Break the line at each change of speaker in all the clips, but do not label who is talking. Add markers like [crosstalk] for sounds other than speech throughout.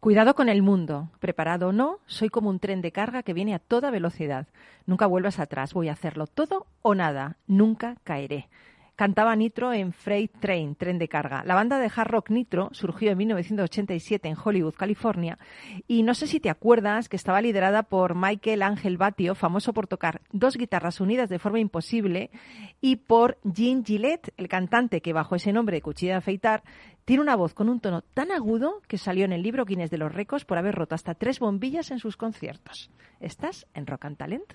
Cuidado con el mundo. Preparado o no, soy como un tren de carga que viene a toda velocidad. Nunca vuelvas atrás. Voy a hacerlo todo o nada. Nunca caeré cantaba Nitro en Freight Train, tren de carga. La banda de hard rock Nitro surgió en 1987 en Hollywood, California, y no sé si te acuerdas que estaba liderada por Michael Ángel Batio, famoso por tocar dos guitarras unidas de forma imposible, y por Gene Gillette, el cantante que bajo ese nombre de cuchilla de afeitar tiene una voz con un tono tan agudo que salió en el libro Guinness de los Récords por haber roto hasta tres bombillas en sus conciertos. ¿Estás en Rock and Talent?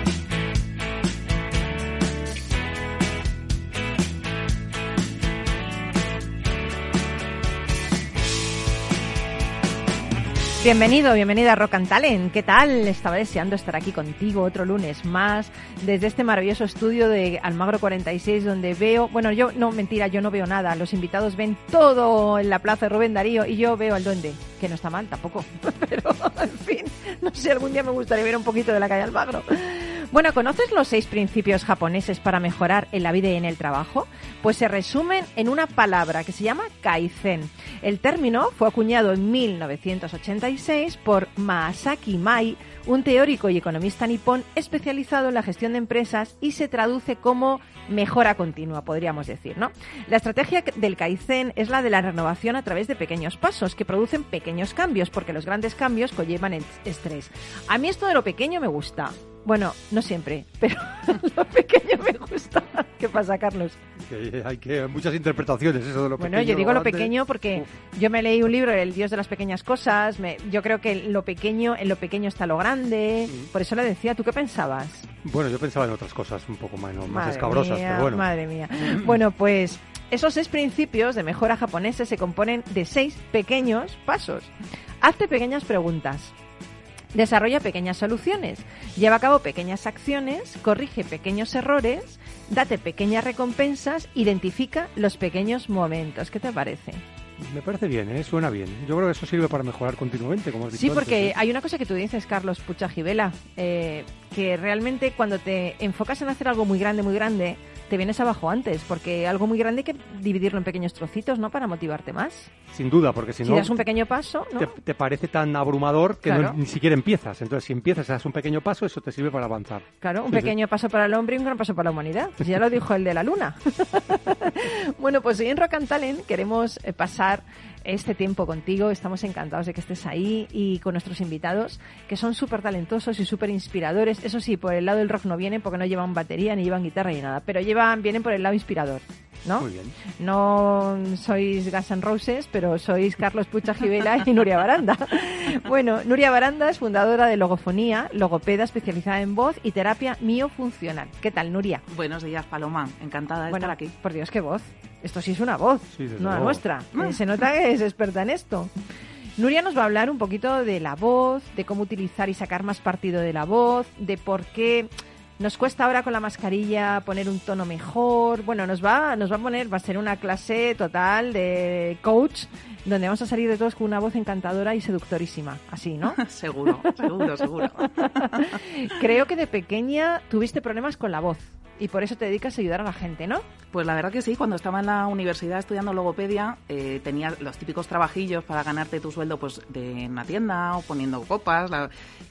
Bienvenido, bienvenida a Rock and Talent. ¿Qué tal? Estaba deseando estar aquí contigo otro lunes más desde este maravilloso estudio de Almagro 46 donde veo, bueno, yo no mentira, yo no veo nada. Los invitados ven todo en la Plaza de Rubén Darío y yo veo al duende, que no está mal tampoco. [laughs] Pero en fin, no sé, algún día me gustaría ver un poquito de la calle Almagro. Bueno, ¿conoces los seis principios japoneses para mejorar en la vida y en el trabajo? Pues se resumen en una palabra que se llama kaizen. El término fue acuñado en 1986 por Maasaki Mai, un teórico y economista nipón especializado en la gestión de empresas y se traduce como mejora continua, podríamos decir, ¿no? La estrategia del Kaizen es la de la renovación a través de pequeños pasos que producen pequeños cambios, porque los grandes cambios conllevan el estrés. A mí esto de lo pequeño me gusta. Bueno, no siempre, pero [laughs] lo pequeño me gusta. ¿Qué pasa, Carlos?
hay que muchas interpretaciones eso de lo
bueno, yo digo lo pequeño porque yo me leí un libro, El Dios de las pequeñas cosas. yo creo que lo pequeño, en lo pequeño está lo grande. Por eso le decía, ¿tú qué pensabas?
Bueno, yo pensaba en otras cosas un poco menos, más escabrosas, pero bueno.
Madre mía. bueno, pues esos seis principios de mejora japoneses se componen de seis pequeños pasos. Hazte pequeñas preguntas. Desarrolla pequeñas soluciones, lleva a cabo pequeñas acciones, corrige pequeños errores, date pequeñas recompensas, identifica los pequeños momentos. ¿Qué te parece?
Me parece bien, ¿eh? suena bien. Yo creo que eso sirve para mejorar continuamente, como has dicho
Sí, porque
¿eh?
hay una cosa que tú dices, Carlos Pucha eh, que realmente cuando te enfocas en hacer algo muy grande, muy grande, te vienes abajo antes, porque algo muy grande hay que dividirlo en pequeños trocitos, ¿no? Para motivarte más.
Sin duda, porque si, no...
Si das un pequeño paso, ¿no?
te, parece tan abrumador que ni siquiera empiezas. Entonces, si empiezas y das un pequeño paso, eso te sirve para avanzar.
Claro, un pequeño paso para el hombre y un gran paso para la humanidad. Pues ya lo dijo el de la luna. [laughs] bueno, pues hoy en Rock and Talent queremos eh, pasar este tiempo contigo. Estamos encantados de que estés ahí y con nuestros invitados, que son súper talentosos y súper inspiradores. Eso sí, por el lado del rock no vienen porque no llevan batería, ni llevan guitarra, ni nada, pero llevan, vienen por el lado inspirador. ¿no?
Muy bien.
No sois Gas N' Roses, pero sois Carlos Pucha Givela y Nuria Baranda. [laughs] bueno, Nuria Baranda es fundadora de Logofonía, logopeda especializada en voz y terapia miofuncional. ¿Qué tal, Nuria?
Buenos días, Paloma. Encantada de estar aquí.
Por Dios, qué voz. Esto sí es una voz, no la nuestra. Eh, se nota que es experta en esto. Nuria nos va a hablar un poquito de la voz, de cómo utilizar y sacar más partido de la voz, de por qué nos cuesta ahora con la mascarilla poner un tono mejor. Bueno, nos va, nos va a poner, va a ser una clase total de coach donde vamos a salir de todos con una voz encantadora y seductorísima. Así, ¿no? [laughs]
seguro, seguro, seguro. [laughs]
Creo que de pequeña tuviste problemas con la voz y por eso te dedicas a ayudar a la gente, ¿no?
Pues la verdad que sí, cuando estaba en la universidad estudiando logopedia, eh, tenía los típicos trabajillos para ganarte tu sueldo pues de una tienda o poniendo copas.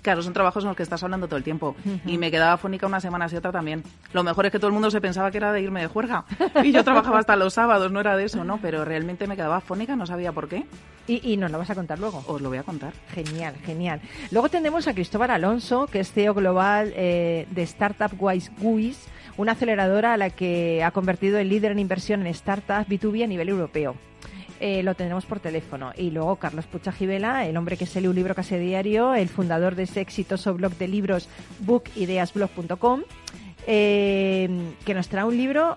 Claro, son trabajos en los que estás hablando todo el tiempo. Y me quedaba fónica unas semanas y otra también. Lo mejor es que todo el mundo se pensaba que era de irme de juerga. Y yo trabajaba hasta los sábados, no era de eso, ¿no? Pero realmente me quedaba fónica, no sabía por qué.
Y, nos lo vas a contar luego.
Os lo voy a contar.
Genial, genial. Luego tenemos a Cristóbal Alonso, que es CEO global eh, de Startup Wise GUIS una aceleradora a la que ha convertido el líder en inversión en startups B2B a nivel europeo. Eh, lo tendremos por teléfono. Y luego Carlos Pucha Givela, el hombre que se lee un libro casi diario, el fundador de ese exitoso blog de libros bookideasblog.com, eh, que nos trae un libro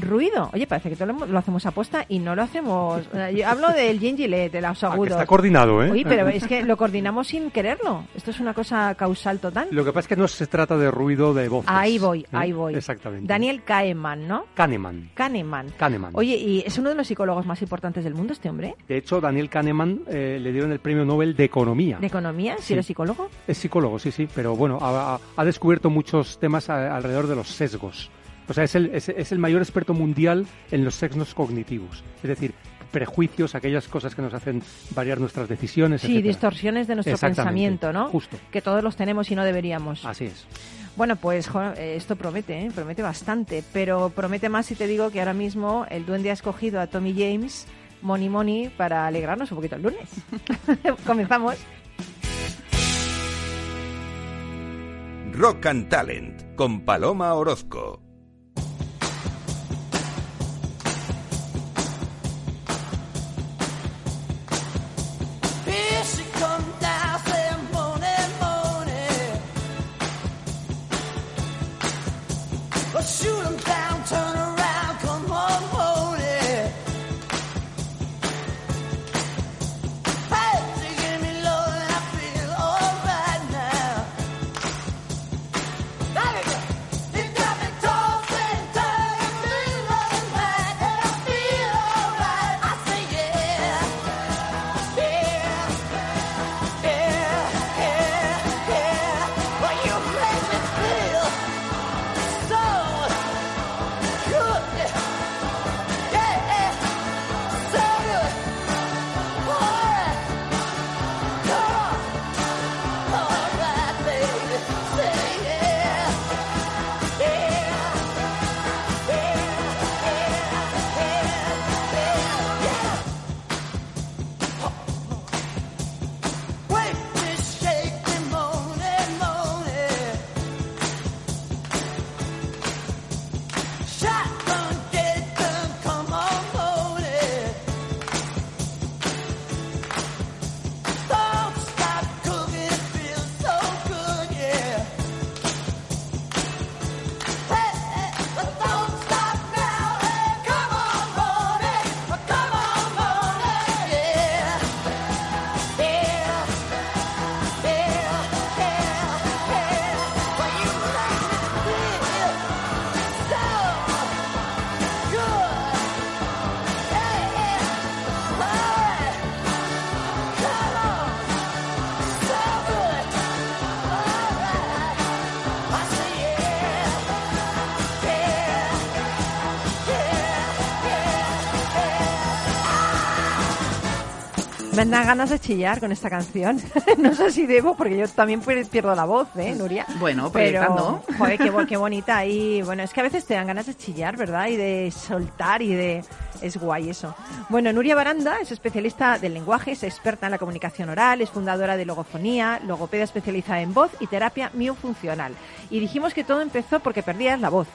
ruido. Oye, parece que todo lo, hacemos a posta y no lo hacemos. Yo hablo del gingilet, de los agudos.
está coordinado, ¿eh?
Oye, pero es que lo coordinamos sin quererlo. Esto es una cosa causal total.
Lo que pasa es que no se trata de ruido de voces.
Ahí voy, ¿eh? ahí voy.
Exactamente.
Daniel Kahneman, ¿no?
Kahneman.
Kahneman.
Kahneman.
Oye, ¿y es uno de los psicólogos más importantes del mundo este hombre?
De hecho, Daniel Kahneman eh, le dieron el premio Nobel de Economía.
¿De Economía? ¿Si eres psicólogo?
Es psicólogo, sí, sí. Pero bueno, ha, ha descubierto muchos temas alrededor de los sesgos. O sea, es el, es, es el mayor experto mundial en los sesgos cognitivos. Es decir, prejuicios, aquellas cosas que nos hacen variar nuestras decisiones.
Sí, distorsiones de nuestro pensamiento, ¿no?
Justo.
Que todos los tenemos y no deberíamos.
Así es.
Bueno, pues eh, esto promete, ¿eh? promete bastante, pero promete más si te digo que ahora mismo el duende ha escogido a Tommy James, Money Money, para alegrarnos un poquito el lunes. [laughs] Comenzamos.
Rock and Talent con Paloma Orozco.
Dan ganas de chillar con esta canción. [laughs] no sé si debo, porque yo también pierdo la voz, ¿eh, Nuria?
Bueno, pero
Joder, qué, qué [laughs] bonita. Y bueno, es que a veces te dan ganas de chillar, ¿verdad? Y de soltar y de... Es guay eso. Bueno, Nuria Baranda es especialista del lenguaje, es experta en la comunicación oral, es fundadora de Logofonía, logopedia especializada en voz y terapia miofuncional. Y dijimos que todo empezó porque perdías la voz.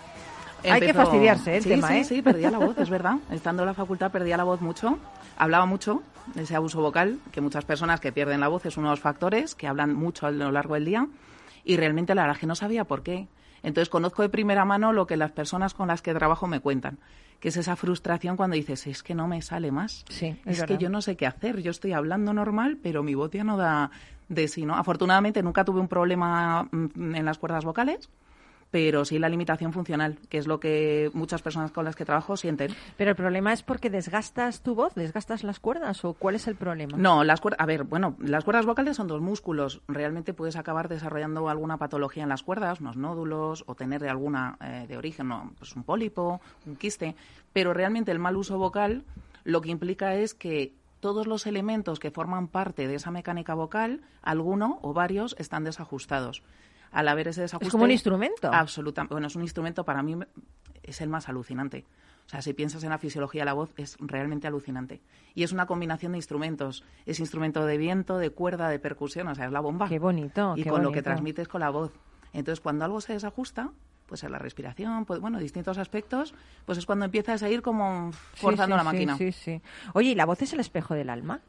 Hay que fastidiarse ¿eh? el tema,
sí,
¿eh?
Sí, perdía la voz, es verdad. Estando en la facultad perdía la voz mucho. Hablaba mucho, ese abuso vocal, que muchas personas que pierden la voz es uno de los factores, que hablan mucho a lo largo del día. Y realmente la verdad que no sabía por qué. Entonces conozco de primera mano lo que las personas con las que trabajo me cuentan, que es esa frustración cuando dices, es que no me sale más.
Sí,
es, que yo no sé qué hacer. Yo estoy hablando normal, pero mi voz ya no da de sí, ¿no? Afortunadamente nunca tuve un problema mm, en las cuerdas vocales pero sí la limitación funcional, que es lo que muchas personas con las que trabajo sienten.
Pero el problema es porque desgastas tu voz, desgastas las cuerdas, o cuál es el problema?
No, las cuerdas, a ver, bueno, las cuerdas vocales son dos músculos. Realmente puedes acabar desarrollando alguna patología en las cuerdas, unos nódulos, o tener de alguna eh, de origen, no, pues un pólipo, un quiste, pero realmente el mal uso vocal lo que implica es que todos los elementos que forman parte de esa mecánica vocal, alguno o varios, están desajustados al haber ese desajuste...
Es como un instrumento.
Absolutamente. Bueno, es un instrumento, para mí es el más alucinante. O sea, si piensas en la fisiología de la voz, es realmente alucinante. Y es una combinación de instrumentos. Es instrumento de viento, de cuerda, de percusión, o sea, es la bomba.
Qué bonito.
Y con lo que transmites con la voz. Entonces, cuando algo se desajusta, pues en la respiración, pues, bueno, distintos aspectos, pues es cuando empiezas a ir como forzando la máquina.
Sí, sí. Oye, ¿y la voz es el espejo del alma?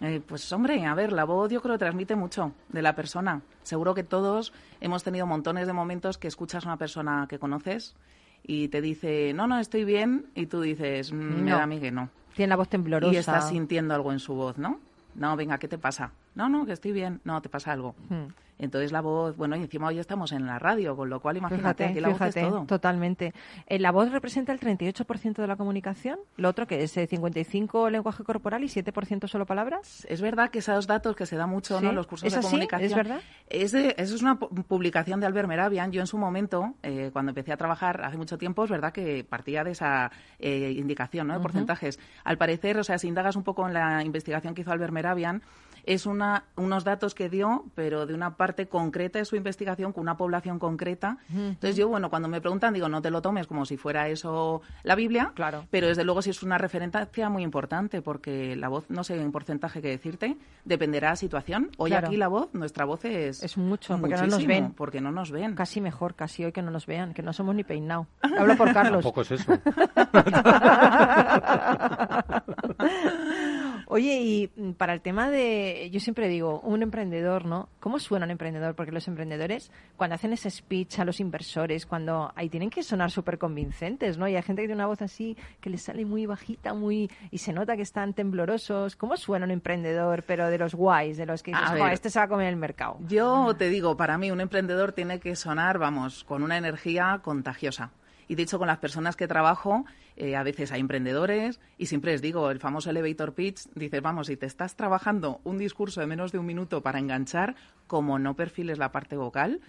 Eh, pues hombre, a ver, la voz yo creo que transmite mucho de la persona. Seguro que todos hemos tenido montones de momentos que escuchas a una persona que conoces y te dice, no, no, estoy bien, y tú dices, mm, me
No.
da a mí que no.
Tiene la voz temblorosa.
Y estás sintiendo algo en su voz, ¿no? No, venga, ¿qué te pasa? No, no, que estoy bien. No, te pasa algo.
Hmm.
Entonces la voz, bueno, y encima hoy estamos en la radio, con lo cual imagínate,
Fíjate,
aquí la
fíjate,
voz es todo.
totalmente. Eh, la voz representa el 38% de la comunicación, lo otro que es eh, 55 lenguaje corporal y 7% solo palabras.
Es verdad que esos datos que se da mucho, ¿no?
Sí.
Los cursos
¿Es
de
así?
comunicación.
¿Es verdad?
Es de- eso es una pu- publicación de Albert Meravian. Yo en su momento, eh, cuando empecé a trabajar hace mucho tiempo, es verdad que partía de esa eh, indicación, ¿no? De porcentajes. Al parecer, o sea, si indagas un poco en la investigación que hizo Albert Meravian, es una, unos datos que dio, pero de una parte concreta de su investigación con una población concreta. Entonces yo, bueno, cuando me preguntan, digo, no te lo tomes como si fuera eso la Biblia,
Claro.
pero desde luego sí es una referencia muy importante porque la voz, no sé en porcentaje que decirte, dependerá de la situación. Hoy
Claro.
aquí la voz, nuestra voz es...
Es mucho, porque no nos ven.
Porque no nos ven.
Casi mejor, casi hoy que no nos vean, que no somos ni peinado. Hablo por [laughs] Carlos.
Tampoco es eso. [laughs] [laughs] [laughs]
Oye, y mm, para el tema de, yo siempre digo, un emprendedor, ¿no? ¿Cómo suena un emprendedor? Porque los emprendedores, cuando hacen ese speech a los inversores, cuando ahí tienen que sonar súper convincentes, ¿no? Y hay gente que tiene una voz así que les sale muy bajita, muy y se nota que están temblorosos. ¿Cómo suena un emprendedor, pero de los guays, de los que dices,
A
"Jo,
ver.
este se va a comer el mercado?
Yo te digo, para mí un emprendedor tiene que sonar, vamos, con una energía contagiosa. Y de hecho, con las personas que trabajo, eh, a veces hay emprendedores y siempre les digo, el famoso elevator pitch, dices, vamos, si te estás trabajando un discurso de menos de un minuto para enganchar, como no perfiles la parte vocal,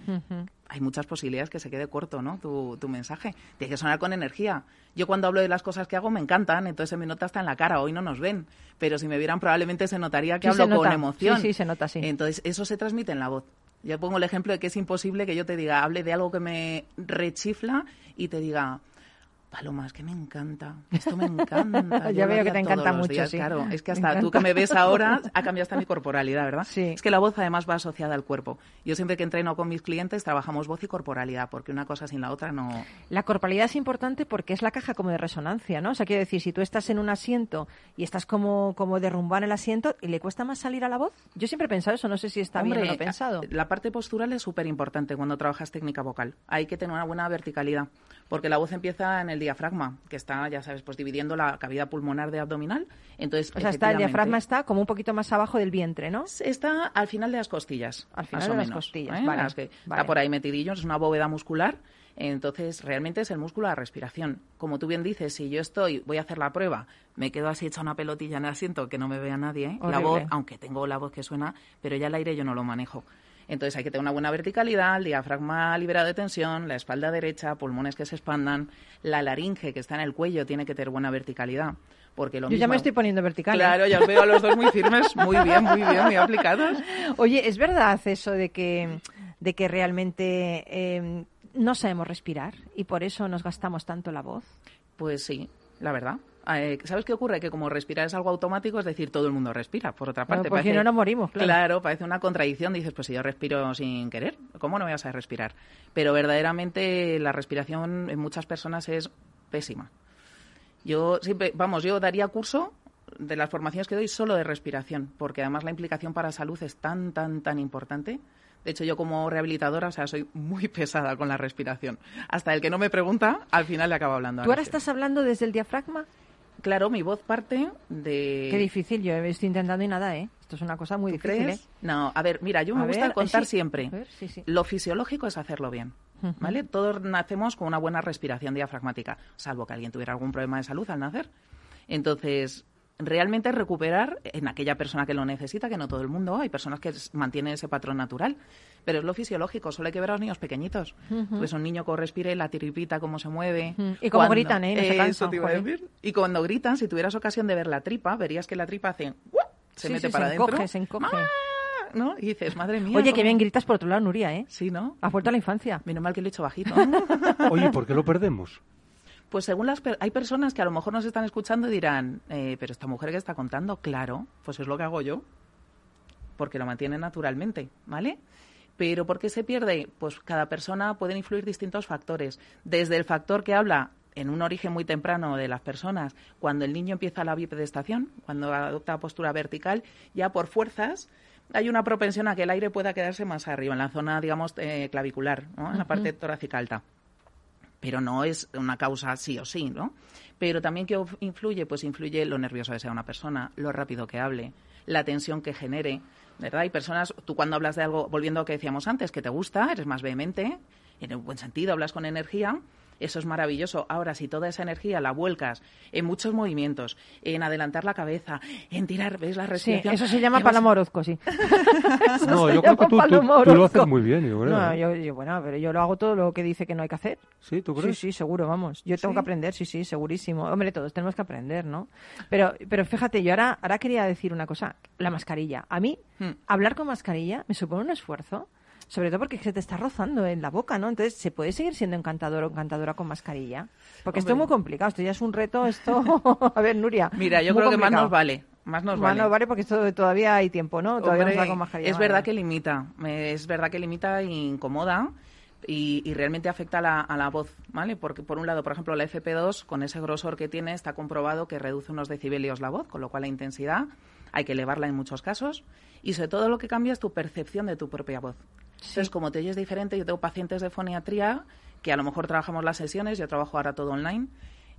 hay muchas posibilidades que se quede corto, ¿no? Tu, tu mensaje. Tiene que sonar con energía. Yo cuando hablo de las cosas que hago me encantan, entonces se me nota hasta en la cara. Hoy no nos ven, pero si me vieran probablemente se notaría que
Sí,
hablo con emoción.
Sí, sí, se nota, sí.
Entonces eso se transmite en la voz. Yo pongo el ejemplo de que es imposible que yo te diga, hable de algo que me rechifla y te diga, Paloma, es que me encanta, esto me encanta. [laughs]
Ya veo que te encanta mucho,
días".
sí.
Claro, es que hasta tú que me ves ahora [laughs] ha cambiado hasta mi corporalidad, ¿verdad?
Sí.
Es que la voz además va asociada al cuerpo. Yo siempre que entreno con mis clientes trabajamos voz y corporalidad, porque una cosa sin la otra no...
La corporalidad es importante porque es la caja como de resonancia, ¿no? O sea, quiero decir, si tú estás en un asiento y estás como, como derrumbado en el asiento y le cuesta más salir a la voz. Yo siempre he pensado eso, no sé si está bien o no pensado.
La parte postural es súper importante cuando trabajas técnica vocal. Hay que tener una buena verticalidad, porque la voz empieza en el diafragma, que está, ya sabes, pues dividiendo la cavidad pulmonar de abdominal. Entonces,
O sea, está, el diafragma está como un poquito más abajo del vientre, ¿no?
Está al final de las costillas.
Al final de las costillas,
¿eh?
vale,
Las que
vale.
Está por ahí metidillo, es una bóveda muscular. Entonces, realmente es el músculo de la respiración. Como tú bien dices, si yo estoy, voy a hacer la prueba, me quedo así hecha una pelotilla en el asiento que no me vea nadie, ¿eh? la voz, aunque tengo la voz que suena, pero ya el aire yo no lo manejo. Entonces hay que tener una buena verticalidad, el diafragma liberado de tensión, la espalda derecha, pulmones que se expandan, la laringe que está en el cuello tiene que tener buena verticalidad. Porque lo
Yo ya me estoy poniendo vertical. ¿eh?
Claro, ya os veo a los dos muy firmes, muy bien, muy bien, muy aplicados. [laughs]
Oye, ¿es verdad eso de que, de que realmente eh, no sabemos respirar y por eso nos gastamos tanto la voz?
Pues sí, la verdad. Eh, ¿Sabes qué ocurre? Que como respirar es algo automático, es decir, todo el mundo respira, por otra parte.
porque no nos morimos, claro.
parece una contradicción. Dices, pues si yo respiro sin querer, ¿cómo no voy a saber respirar? Pero verdaderamente la respiración en muchas personas es pésima. Yo siempre, vamos, yo daría curso de las formaciones que doy solo de respiración, porque además la implicación para salud es tan, tan, tan importante. De hecho, yo como rehabilitadora, o sea, soy muy [laughs] pesada con la respiración. Hasta el que no me pregunta, al final le acabo hablando. a
¿Tú ahora estás hablando desde el diafragma?
Claro, mi voz parte de...
Qué difícil, yo estoy intentando y nada, ¿eh? Esto es una cosa muy
¿Tú
difícil,
crees?
¿eh?
No, a ver, mira, yo me
A
gusta
ver,
contar
sí.
siempre.
Ver, sí, sí.
Lo fisiológico es hacerlo bien. ¿vale? Todos nacemos con una buena respiración diafragmática, salvo que alguien tuviera algún problema de salud al nacer. Entonces, realmente recuperar en aquella persona que lo necesita, que no todo el mundo, hay personas que mantienen ese patrón natural, pero es lo fisiológico, solo hay que ver a los niños pequeñitos. Pues un niño que respire, la tiripita, cómo se mueve.
Y cómo gritan, ¿eh? No se
Eso te iba a decir. Y cuando gritan, si tuvieras ocasión de ver la tripa, verías que la tripa hace... ¡guau! Se
Sí,
mete
sí,
para
se
adentro.
encoge, se encoge.
¡Ah! ¿No? Y dices, madre mía.
Oye, qué
cómo-
bien gritas por otro lado, Nuria, ¿eh?
Sí, ¿no?
Has vuelto a la infancia.
Menos mal que lo he hecho bajito. [laughs] [laughs]
Oye, ¿por qué lo perdemos?
Pues según las... per- Hay personas que a lo mejor nos están escuchando y dirán, eh, pero esta mujer que está contando, claro, pues es lo que hago yo. Porque lo mantiene naturalmente, ¿vale? Pero ¿por qué se pierde? Pues cada persona pueden influir distintos factores. Desde el factor que habla en un origen muy temprano de las personas, cuando el niño empieza la bipedestación, cuando adopta postura vertical, ya por fuerzas hay una propensión a que el aire pueda quedarse más arriba, en la zona, digamos, eh, clavicular, ¿no? en la parte torácica alta. Pero no es una causa sí o sí, ¿no? Pero también que influye, pues influye lo nervioso que sea una persona, lo rápido que hable, la tensión que genere, ¿verdad? Hay personas, tú cuando hablas de algo, volviendo a lo que decíamos antes, que te gusta, eres más vehemente, en un buen sentido, hablas con energía, eso es maravilloso. Ahora, si toda esa energía la vuelcas en muchos movimientos, en adelantar la cabeza, en tirar, ¿ves la respiración?
eso se llama Paloma Orozco, sí. [laughs] [laughs]
no, yo creo que tú, lo haces muy bien, yo creo.
No, ¿eh? yo, bueno, pero yo lo hago todo lo que dice que no hay que hacer.
¿Sí? ¿Tú crees?
Sí, sí, seguro, vamos. Yo tengo que aprender, sí, sí, segurísimo. Hombre, todos tenemos que aprender, ¿no? Pero, pero fíjate, yo ahora, ahora quería decir una cosa. La mascarilla. A mí, hmm. hablar con mascarilla me supone un esfuerzo sobre todo porque se te está rozando en la boca, ¿no? Entonces, ¿se puede seguir siendo encantador o encantadora con mascarilla? Porque esto es muy complicado, esto ya es un reto, esto... [laughs] a ver, Nuria.
Mira, yo creo que más nos vale. Más nos vale.
Más nos vale porque esto todavía hay tiempo, ¿no? Todavía está con mascarilla.
Es verdad que limita, es verdad que limita e incomoda. Y, realmente afecta a la, a la, voz, ¿vale? Porque, por un lado, por ejemplo, la FP2, con ese grosor que tiene, está comprobado que reduce unos decibelios la voz, con lo cual la intensidad hay que elevarla en muchos casos. Y sobre todo lo que cambia es tu percepción de tu propia voz. Entonces, como te oyes diferente, yo tengo pacientes de foniatría que a lo mejor trabajamos las sesiones, yo trabajo ahora todo online,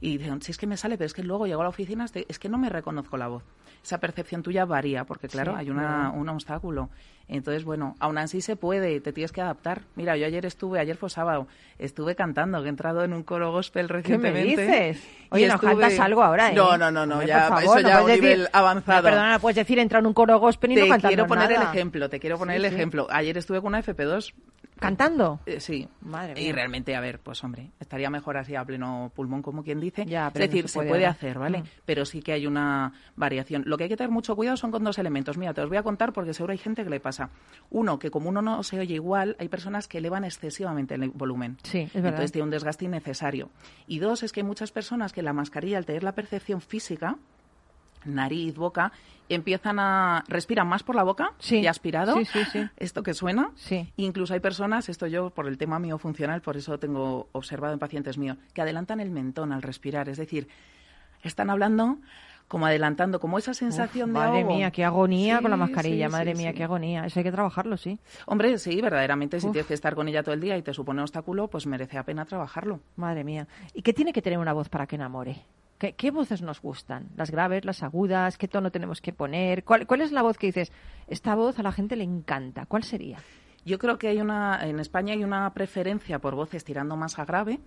y dicen, si es que me sale, pero es que luego llego a la oficina, es que no me reconozco la voz. Esa percepción tuya varía, porque claro, hay una, un obstáculo. Entonces, bueno, aún así se puede, te tienes que adaptar. Mira, yo ayer estuve, ayer fue sábado, estuve cantando, que he entrado en un coro gospel recientemente.
¿Qué me dices? Oye, ¿no cantas algo ahora, ¿eh?
No, no, no, no ya, eso ya a un nivel avanzado.
perdona, puedes decir, entrar en un coro gospel y no cantar
Te quiero poner el ejemplo, te quiero poner el ejemplo. Ayer estuve con una FP2
¿Cantando?
Eh, sí.
Madre mía.
Y realmente, a ver, pues hombre, estaría mejor así a pleno pulmón, como quien dice. es decir, se puede, hacer, ¿vale? Mm. Pero sí que hay una variación. Lo que hay que tener mucho cuidado son con dos elementos. Mira, te los voy a contar porque seguro hay gente que le pasa. Uno, que como uno no se oye igual, hay personas que elevan excesivamente el volumen.
Sí, es verdad.
Entonces tiene un desgaste innecesario. Y dos, es que hay muchas personas que la mascarilla, al tener la percepción física, nariz, boca, empiezan a respiran más por la boca y aspirado. [laughs] Esto que suena. Incluso hay personas, esto yo por el tema mío funcional, por eso tengo observado en pacientes míos, que adelantan el mentón al respirar. Es decir, están hablando como adelantando, como esa sensación de
Madre mía, qué agonía con la mascarilla, madre mía, qué agonía. Eso hay que trabajarlo, sí.
Hombre, sí, verdaderamente, si tienes que estar con ella todo el día y te supone un obstáculo, pues merece la pena trabajarlo.
Madre mía. ¿Y qué tiene que tener una voz para que enamore? ¿Qué, voces nos gustan? ¿Las graves, las agudas? ¿Qué tono tenemos que poner? ¿Cuál, es la voz que dices, esta voz a la gente le encanta? ¿Cuál sería?
Yo creo que hay una, en España hay una preferencia por voces tirando más a grave,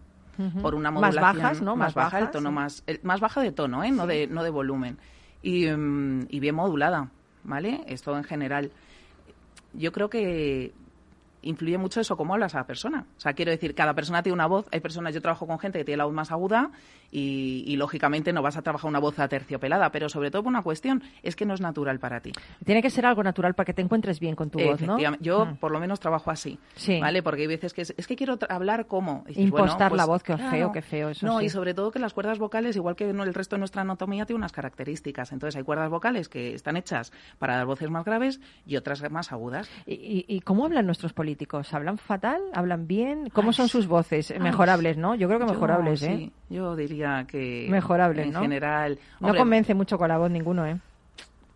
por una modulación
más bajas, ¿no?
Más, baja, el tono más, más baja de tono, ¿eh? No de, no de volumen. Y, mm, y bien modulada, ¿vale? Esto en general. Yo creo que influye mucho eso, cómo hablas a la persona. O sea, quiero decir, cada persona tiene una voz. Hay personas, yo trabajo con gente que tiene la voz más aguda y, lógicamente no vas a trabajar una voz aterciopelada, pero sobre todo por una cuestión, es que no es natural para ti.
Tiene que ser algo natural para que te encuentres bien con tu voz, ¿no?
Yo, mm. por lo menos, trabajo así, sí. ¿vale? Porque hay veces que es, que quiero hablar como...
Impostar
pues
la voz, que feo, qué feo eso
No, y sobre todo que las cuerdas vocales, igual que el resto de nuestra anatomía, tiene unas características. Entonces, hay cuerdas vocales que están hechas para dar voces más graves y otras más agudas.
¿Y, cómo hablan nuestros políticos? ¿Hablan fatal? ¿Hablan bien? ¿Cómo son sus voces? Mejorables, ¿no? Yo creo que mejorables, ¿eh?
Sí, yo diría que
mejorable,
en general.
no convence mucho con la voz ninguno, ¿eh?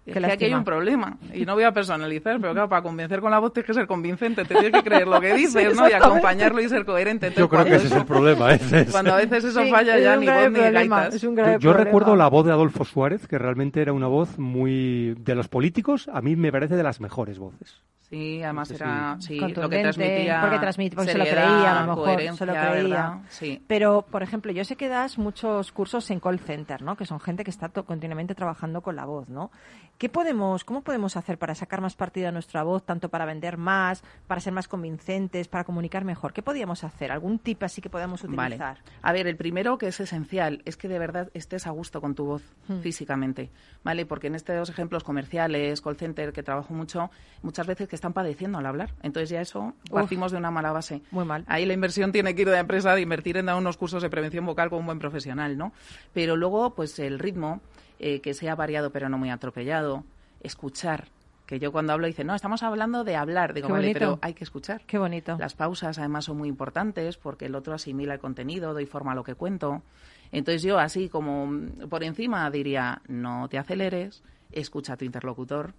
Que aquí hay un problema. Y no voy a personalizar, pero claro, para convencer con la voz tienes que ser convincente, te tienes que [laughs] creer lo que dices, ¿no? Y acompañarlo y ser coherente.
Yo creo que ese es el problema. Ese
Cuando a veces eso falla ya ni voz ni gaitas.
yo, recuerdo la voz de Adolfo Suárez, que realmente era una voz muy... De los políticos, a mí me parece de las mejores voces.
Sí, además era sí, lo que transmitía.
Porque transmitía, porque se lo creía, a lo mejor. Se lo creía. Sí. Pero, por ejemplo, yo sé que das muchos cursos en call center, ¿no? Que son gente que está continuamente trabajando con la voz, ¿no? ¿Qué podemos, cómo podemos hacer para sacar más partido a nuestra voz, tanto para vender más, para ser más convincentes, para comunicar mejor? ¿Qué podríamos hacer? ¿Algún tip así que podamos utilizar?
Vale. A ver, el primero que es esencial es que de verdad estés a gusto con tu voz hmm. físicamente, ¿vale? Porque en estos ejemplos comerciales, call center, que trabajo mucho, muchas veces que están padeciendo al hablar. Entonces ya eso partimos de una mala base.
Muy mal.
Ahí la inversión tiene que ir de la empresa de invertir en dar unos cursos de prevención vocal con un buen profesional, ¿no? Pero luego, pues el ritmo, eh, que sea variado pero no muy atropellado, escuchar que yo cuando hablo dice, no, estamos hablando de hablar. Digo, vale, pero hay que escuchar.
Qué bonito.
Las pausas además son muy importantes porque el otro asimila el contenido, doy forma a lo que cuento. Entonces yo así como por encima diría, no te aceleres, escucha a tu interlocutor,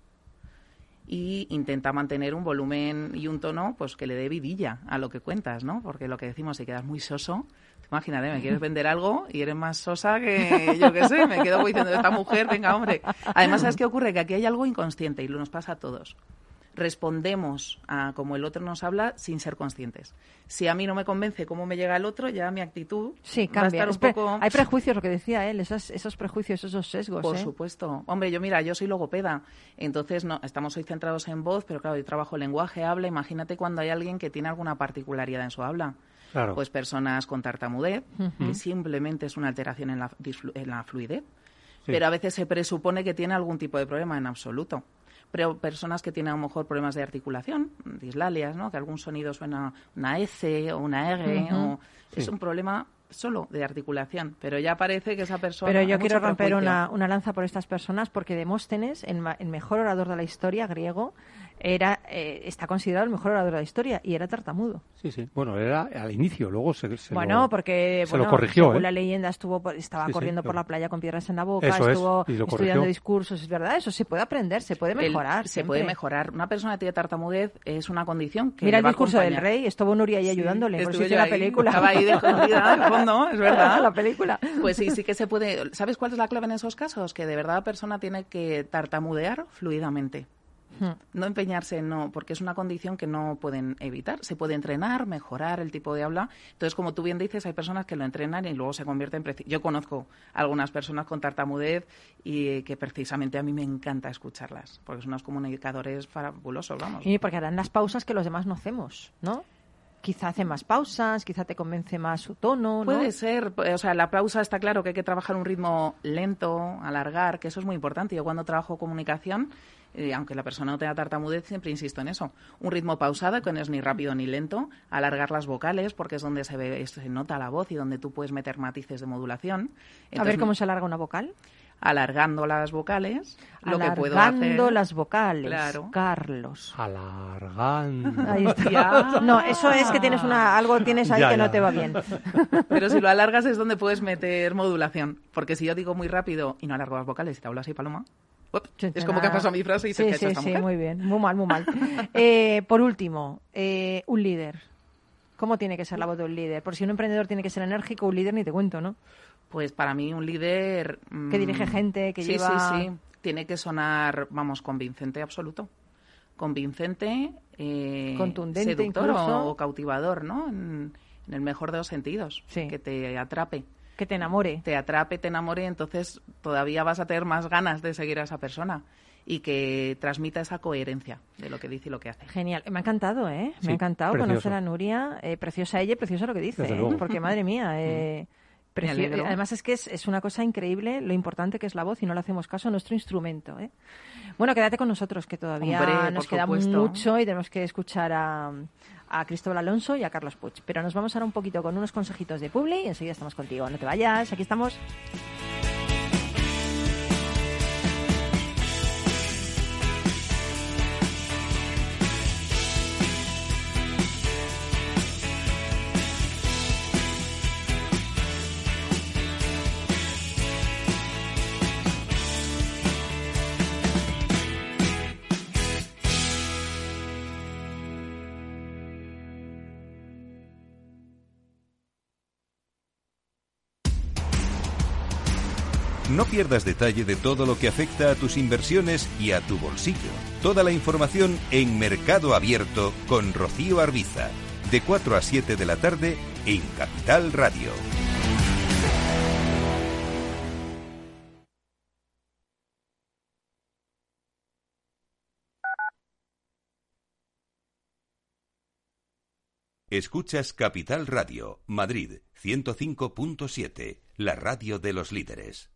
y intenta mantener un volumen y un tono pues que le dé vidilla a lo que cuentas, ¿no? Porque lo que decimos, si quedas muy soso, Imagínate, me quieres vender algo y eres más sosa que yo qué sé, me quedo diciendo esta mujer, venga hombre. Además, ¿sabes qué ocurre? Que aquí hay algo inconsciente y lo nos pasa a todos respondemos a como el otro nos habla sin ser conscientes. Si a mí no me convence cómo me llega el otro, ya mi actitud
sí, cambia. Va a estar un poco... Hay prejuicios, lo que decía él, esos, esos prejuicios, esos sesgos.
Por
¿eh?
supuesto. Hombre, yo mira, yo soy logopeda, entonces no estamos hoy centrados en voz, pero claro, yo trabajo lenguaje, habla. Imagínate cuando hay alguien que tiene alguna particularidad en su habla. Claro. Pues personas con tartamudez, que simplemente es una alteración en la, en la fluidez. Pero a veces se presupone que tiene algún tipo de problema en absoluto pero personas que tienen a lo mejor problemas de articulación, dislalias, ¿no? que algún sonido suena una S o una R, o es un problema solo de articulación, pero ya parece que esa persona.
Pero yo quiero romper una, una, lanza por estas personas porque Demóstenes, el, el mejor orador de la historia griego, era eh, está considerado el mejor orador de la historia y era tartamudo.
Sí, sí. Bueno, era al inicio, luego se,
bueno,
lo,
porque
se lo corrigió.
¿eh? La leyenda estuvo estaba corriendo por la playa con piedras en la boca, estuvo estudiando discursos, es verdad, eso se puede aprender, se puede mejorar.
se puede mejorar. Una persona que tiene tartamudez es una condición que
Mira el discurso del rey, estuvo Nuria ahí ayudándole, por eso la película.
Estaba ahí de [laughs] fondo, es verdad. [laughs]
la película.
Pues sí, sí que se puede. ¿Sabes cuál es la clave en esos casos? Que de verdad la persona tiene que tartamudear fluidamente. No empeñarse, no, porque es una condición que no pueden evitar. Se puede entrenar, mejorar el tipo de habla. Entonces, como tú bien dices, hay personas que lo entrenan y luego se convierten. Yo conozco algunas personas con tartamudez y que precisamente a mí me encanta escucharlas, porque son unos comunicadores fabulosos, vamos.
Y porque harán las pausas que los demás no hacemos, ¿no? Quizá hace más pausas, quizá te convence más su tono. ¿no?
Puede ser, o sea, la pausa está claro que hay que trabajar un ritmo lento, alargar, que eso es muy importante. Yo cuando trabajo comunicación eh, aunque la persona no tenga tartamudez, siempre insisto en eso. Un ritmo pausado, que no es ni rápido ni lento, alargar las vocales, porque es donde se, ve, se nota la voz y donde tú puedes meter matices de modulación.
a ver cómo se alarga una vocal
alargando las vocales,
lo
que puedo hacer.
las vocales, claro. Carlos.
Alargando.
Ahí está. No, eso es que tienes una algo tienes ahí que no te va bien. [laughs]
Pero si lo alargas es donde puedes meter modulación, porque si yo digo muy rápido y no alargo las vocales y te hablo así, Paloma, es como que pasado mi frase y se
sí, sí, sí, muy bien, muy mal, muy mal. [laughs] Eh, por último, eh, un líder. ¿Cómo tiene que ser la voz de un líder? Por si un emprendedor tiene que ser enérgico, un líder ni te cuento, ¿no?
Pues para mí un líder...
que dirige mm, gente, que lleva...
Sí, sí, tiene que sonar, vamos, convincente absoluto. Convincente, eh,
contundente
seductor o, cautivador, ¿no? En, en, el mejor de los sentidos. Que te atrape.
Que te enamore.
Te atrape, te enamore, entonces todavía vas a tener más ganas de seguir a esa persona y que transmita esa coherencia de lo que dice y lo que hace.
Genial. Me ha encantado, ¿eh? Me ha encantado conocer a Nuria. Eh, preciosa ella, preciosa lo que dice, ¿eh? porque madre mía, [laughs] eh, mm. Además es que es, es, una cosa increíble lo importante que es la voz y no le hacemos caso a nuestro instrumento. ¿eh? Bueno, quédate con nosotros que todavía nos queda mucho y tenemos que escuchar a, a Cristóbal Alonso y a Carlos Puig. Pero nos vamos ahora un poquito con unos consejitos de Publi y enseguida estamos contigo. No te vayas, aquí estamos.
No pierdas detalle de todo lo que afecta a tus inversiones y a tu bolsillo. Toda la información en Mercado Abierto con Rocío Arbiza, de 4 a 7 de la tarde en Capital Radio. Escuchas Capital Radio, Madrid 105.7, la radio de los líderes.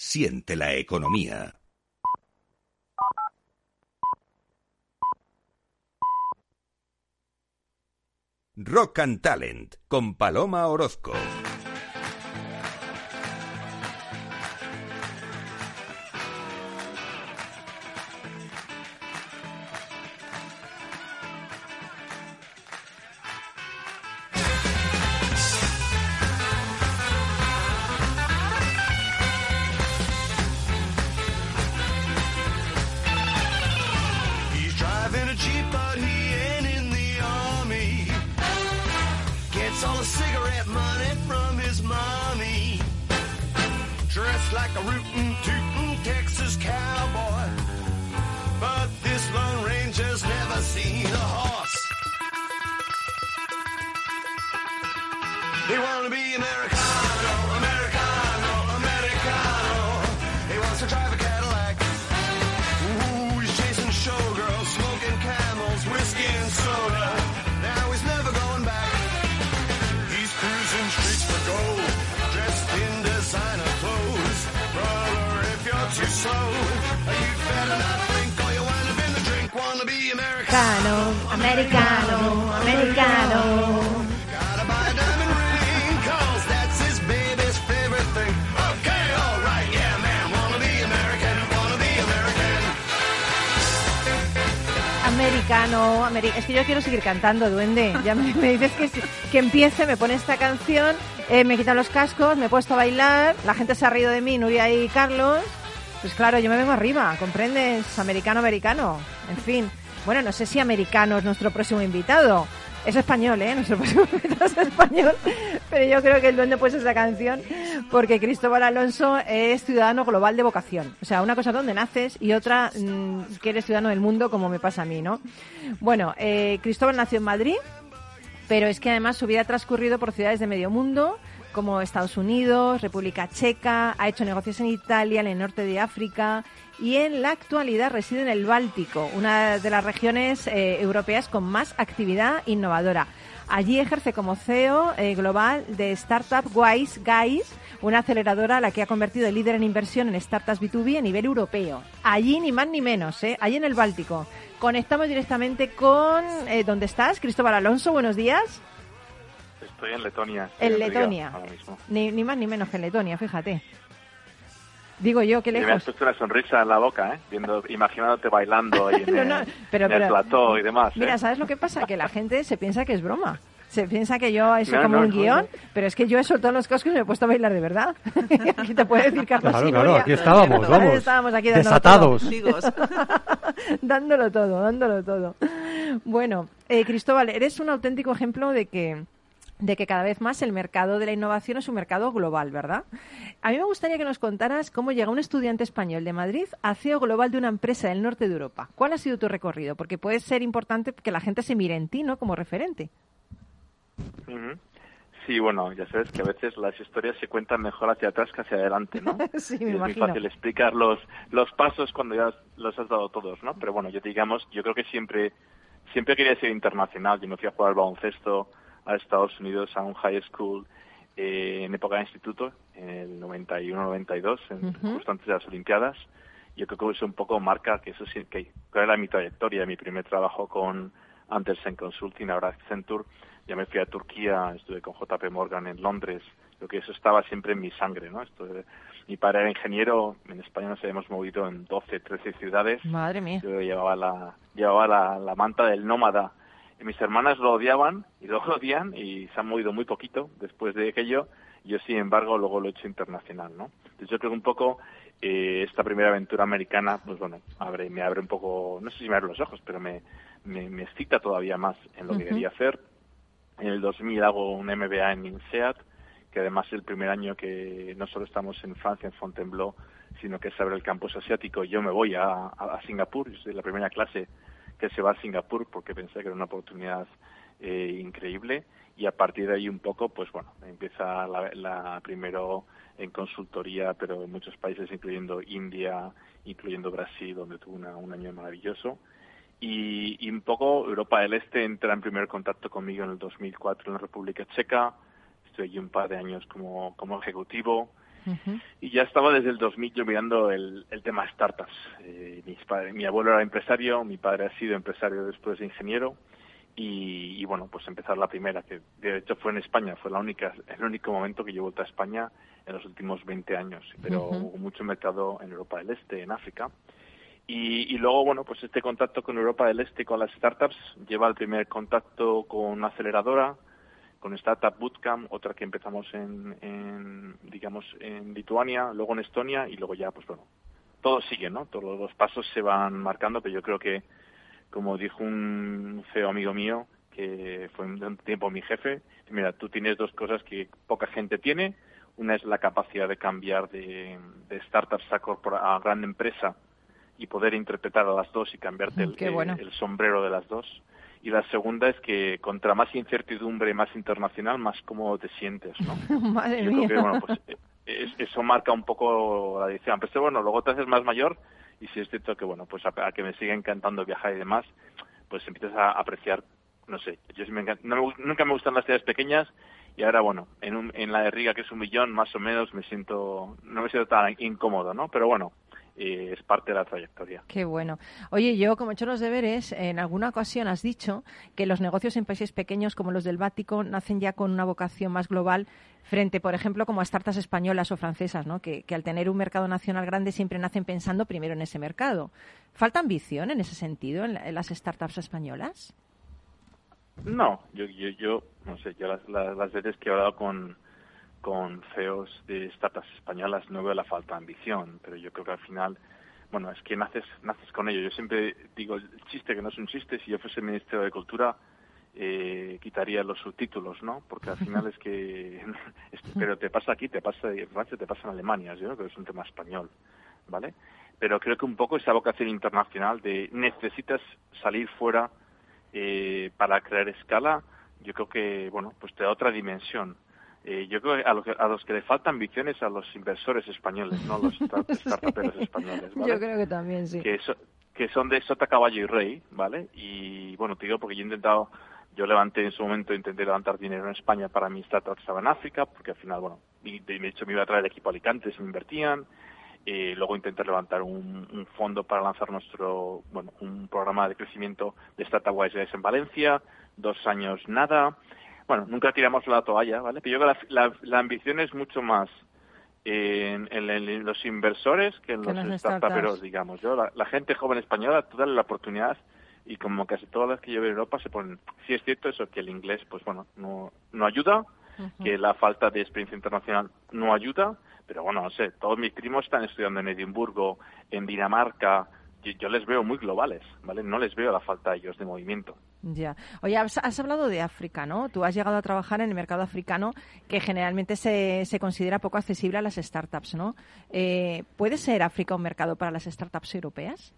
Siente la economía. Rock and Talent con Paloma Orozco.
They wanna be Americano, Americano, Americano. He wants to drive a Cadillac. Ooh, he's chasing showgirls, smoking camels, whiskey and soda. Now he's never going back. He's cruising streets for gold, dressed in designer clothes. Brother, if you're too slow, you better not think or you wind up in the drink. Wanna be Americano,
Americano, americano.
Gotta
Americano, ameri- es que yo quiero seguir cantando, duende. Ya me, dices que, que empiece, me pone esta canción, eh, me quitan los cascos, me he puesto a bailar, la gente se ha reído de mí, Nuria y Carlos. Pues claro, yo me vengo arriba, ¿comprendes? Americano, americano. En fin. Bueno, no sé si americano es nuestro próximo invitado. Es español, ¿eh? Próximo invitado [laughs] es español. Pero yo creo que el duende puso esa canción porque Cristóbal Alonso es ciudadano global de vocación. O sea, una cosa donde naces y otra mm, que eres ciudadano del mundo, como me pasa a mí, ¿no? Bueno, eh, Cristóbal nació en Madrid, pero es que además su vida ha transcurrido por ciudades de medio mundo, como Estados Unidos, República Checa, ha hecho negocios en Italia, en el norte de África y en la actualidad reside en el Báltico, una de las regiones eh, europeas con más actividad innovadora. Allí ejerce como CEO eh, global de Startup Wise Guys, una aceleradora a la que ha convertido el líder en inversión en startups B2B a nivel europeo. Allí ni más ni menos, ¿eh? allí en el Báltico. Conectamos directamente con... Eh, ¿Dónde estás? Cristóbal Alonso, buenos días.
Estoy en Letonia. estoy
En Letonia.
Ahora mismo.
Ni, ni más ni menos que en Letonia, fíjate. Digo yo, qué
Y me has
lejos.
puesto una sonrisa en la boca, ¿eh? Viendo, imaginándote bailando ahí en, [laughs]
No,
el,
no, pero-
en el
pero-
plató y demás. ¿eh?
Mira, ¿sabes lo que pasa? Que la gente se piensa que es broma. Se piensa que yo eso
No,
como
no,
un
no,
guion,
no.
pero es que yo he soltado los cascos y me he puesto a bailar de verdad. [laughs] aquí te puede decir Carlos
Claro,
y
claro, aquí estábamos, vamos.
Estábamos aquí dándolo
Desatados.
todo. [laughs] Dándolo todo, dándolo todo. Bueno, eh, Cristóbal, eres un auténtico ejemplo de que de que cada vez más el mercado de la innovación es un mercado global, ¿verdad? A mí me gustaría que nos contaras cómo llega un estudiante español de Madrid a CEO global de una empresa del norte de Europa. ¿Cuál ha sido tu recorrido? Porque puede ser importante que la gente se mire en ti, ¿no? Como referente.
Sí, bueno, ya sabes que a veces las historias se cuentan mejor hacia atrás que hacia adelante, ¿no? [laughs]
Sí, me
es muy fácil explicar los, los pasos cuando ya los has dado todos, ¿no? Pero bueno, yo digamos, yo creo que siempre, siempre quería ser internacional. Yo me fui a jugar al baloncesto a Estados Unidos a un high school eh, en época de instituto, en el 91-92, en-
Ujú.
justo antes de las Olimpiadas. Yo creo que eso un poco marca que eso sí, que era mi trayectoria, mi primer trabajo con Andersen Consulting, ahora Accenture. Ya me fui a Turquía, estuve con JP Morgan en Londres. Creo que eso estaba siempre en mi sangre, ¿no? Esto mi padre era ingeniero, en España nos habíamos movido en 12, 13 ciudades.
Madre mía.
Yo llevaba la, llevaba la, la manta del nómada. Y mis hermanas lo odiaban y lo [laughs] odian y se han movido muy poquito después de aquello. Yo, sin embargo, luego lo he hecho internacional, ¿no? Entonces yo creo que un poco eh, esta primera aventura americana, pues bueno, abre, me abre un poco, no sé si me abre los ojos, pero me, me, me excita todavía más en lo que quería hacer. En el 2000 hago un MBA en INSEAD, que además es el primer año que no solo estamos en Francia, en Fontainebleau, sino que se abre el campus asiático. Yo me voy a, a, a Singapur, yo soy la primera clase que se va a Singapur porque pensé que era una oportunidad eh, increíble y a partir de ahí un poco, pues bueno, empieza la, la primero en consultoría, pero en muchos países, incluyendo India, incluyendo Brasil, donde tuve una- un año maravilloso. y, y un poco Europa del Este entra en primer contacto conmigo en el 2004 en la República Checa. Estoy allí un par de años como, como ejecutivo. Y ya estaba desde el 2000 yo mirando el, el tema startups. Eh, mis padres- mi abuelo era empresario, mi padre ha sido empresario después de ingeniero. Y, y bueno, pues empezar la primera, que de hecho fue en España, fue la única, el único momento que yo vuelto a España en los últimos 20 años. Pero hubo mucho mercado en Europa del Este, en África. Y, y luego, bueno, pues este contacto con Europa del Este, con las startups, lleva el primer contacto con una aceleradora, con Startup Bootcamp, otra que empezamos en, en, digamos, en Lituania, luego en Estonia y luego ya, pues bueno, todo sigue, ¿no? Todos los pasos se van marcando, pero yo creo que, como dijo un CEO amigo mío, que fue un tiempo mi jefe, mira, tú tienes dos cosas que poca gente tiene. Una es la capacidad de cambiar de, de startups a, a gran empresa y poder interpretar a las dos y cambiarte el sombrero de las dos. Y la segunda es que contra más incertidumbre, más internacional, más cómodo te sientes, ¿no? [laughs]
Madre
Yo
mía.
creo que, bueno, pues eh, es- eso marca un poco la decisión. Pero bueno, luego te haces más mayor y si es cierto que, bueno, pues a, a que me sigue encantando viajar y demás, pues empiezas a apreciar, no sé, yo sí me encan- no nunca me gustan las ciudades pequeñas y ahora, bueno, en, un- en la de Riga, que es un millón, más o menos me siento, no me siento tan incómodo, ¿no? Pero bueno, eh, es parte de la trayectoria.
Qué bueno. Oye, yo como he hecho los deberes, en alguna ocasión has dicho que los negocios en países pequeños como los del Báltico nacen ya con una vocación más global frente, por ejemplo, como a startups españolas o francesas, ¿no? que, que al tener un mercado nacional grande siempre nacen pensando primero en ese mercado. ¿Falta ambición en ese sentido en, la- en las startups españolas?
No, yo, yo, yo no sé, yo las, las, las veces que he hablado con, con CEOs de startups españolas no veo la falta de ambición, pero yo creo que al final, bueno, es que naces, naces con ello. Yo siempre digo el chiste que no es un chiste, si yo fuese Ministerio de Cultura eh, quitaría los subtítulos, ¿no? Porque al final [laughs] es que, [laughs] es- pero te pasa aquí, te pasa en Francia, te pasa en Alemania, yo creo que es un tema español, ¿vale? Pero creo que un poco esa vocación internacional de necesitas salir fuera eh, para crear escala, yo creo que, bueno, pues te da otra dimensión. Eh, yo creo que a, los que a los que le falta ambición es a los inversores españoles, no a los start- [laughs] startuperos españoles, ¿vale?
Yo creo que también, sí.
que, so- que son de sota, caballo y rey, ¿vale? Y bueno, te digo porque yo he intentado, yo levanté en su momento, intenté levantar dinero en España para mi startup que estaba en África, porque al final, bueno, y de hecho me iba a traer el equipo a Alicante si me invertían. Eh, luego intenté levantar un, un fondo para lanzar nuestro, bueno, un programa de crecimiento de Startup en Valencia. Dos años nada. Bueno, nunca tiramos la toalla, ¿vale? Pero yo creo que la, la- la ambición es mucho más en, en- en los inversores que en
Que
los
startups.
digamos. Yo, la, la gente joven española, tú dale la oportunidad y como casi todas las que yo veo en Europa se ponen, sí es cierto eso, que el inglés, pues bueno, no, no ayuda, que la falta de experiencia internacional no ayuda, pero bueno, no sé, todos mis primos están estudiando en Edimburgo, en Dinamarca, yo, yo les veo muy globales, ¿vale? No les veo la falta a ellos de movimiento.
Ya. Oye, has, has hablado de África, ¿no? Tú has llegado a trabajar en el mercado africano que generalmente se, se considera poco accesible a las startups, ¿no? Eh, ¿Puede ser África un mercado para las startups europeas?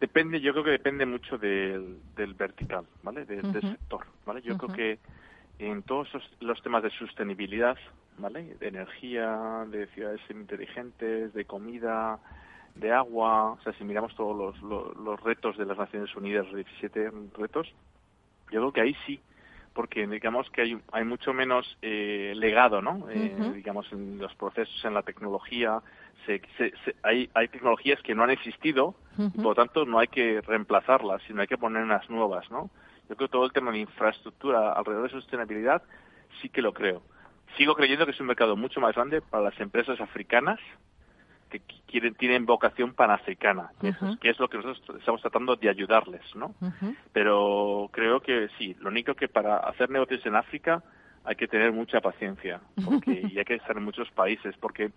Depende, yo creo que depende mucho del, del vertical, ¿vale? De- Del sector, ¿vale? Yo creo que en todos los, los temas de sostenibilidad, ¿vale? De energía, de ciudades inteligentes, de comida, de agua, o sea, si miramos todos los, los, los retos de las Naciones Unidas, los 17 retos, yo creo que ahí sí, porque digamos que hay, hay mucho menos eh, legado, ¿no? Eh, digamos, en los procesos, en la tecnología, se, se- se- hay, hay tecnologías que no han existido, y por lo tanto no hay que reemplazarlas, sino hay que poner unas nuevas, ¿no? Yo creo que todo el tema de infraestructura alrededor de sostenibilidad sí que lo creo. Sigo creyendo que es un mercado mucho más grande para las empresas africanas que qui- quieren, tienen vocación panafricana, es-
Ujú.
que es lo que nosotros estamos tratando de ayudarles, ¿no? Pero creo que sí, lo único que para hacer negocios en África hay que tener mucha paciencia porque, y hay que estar en muchos países porque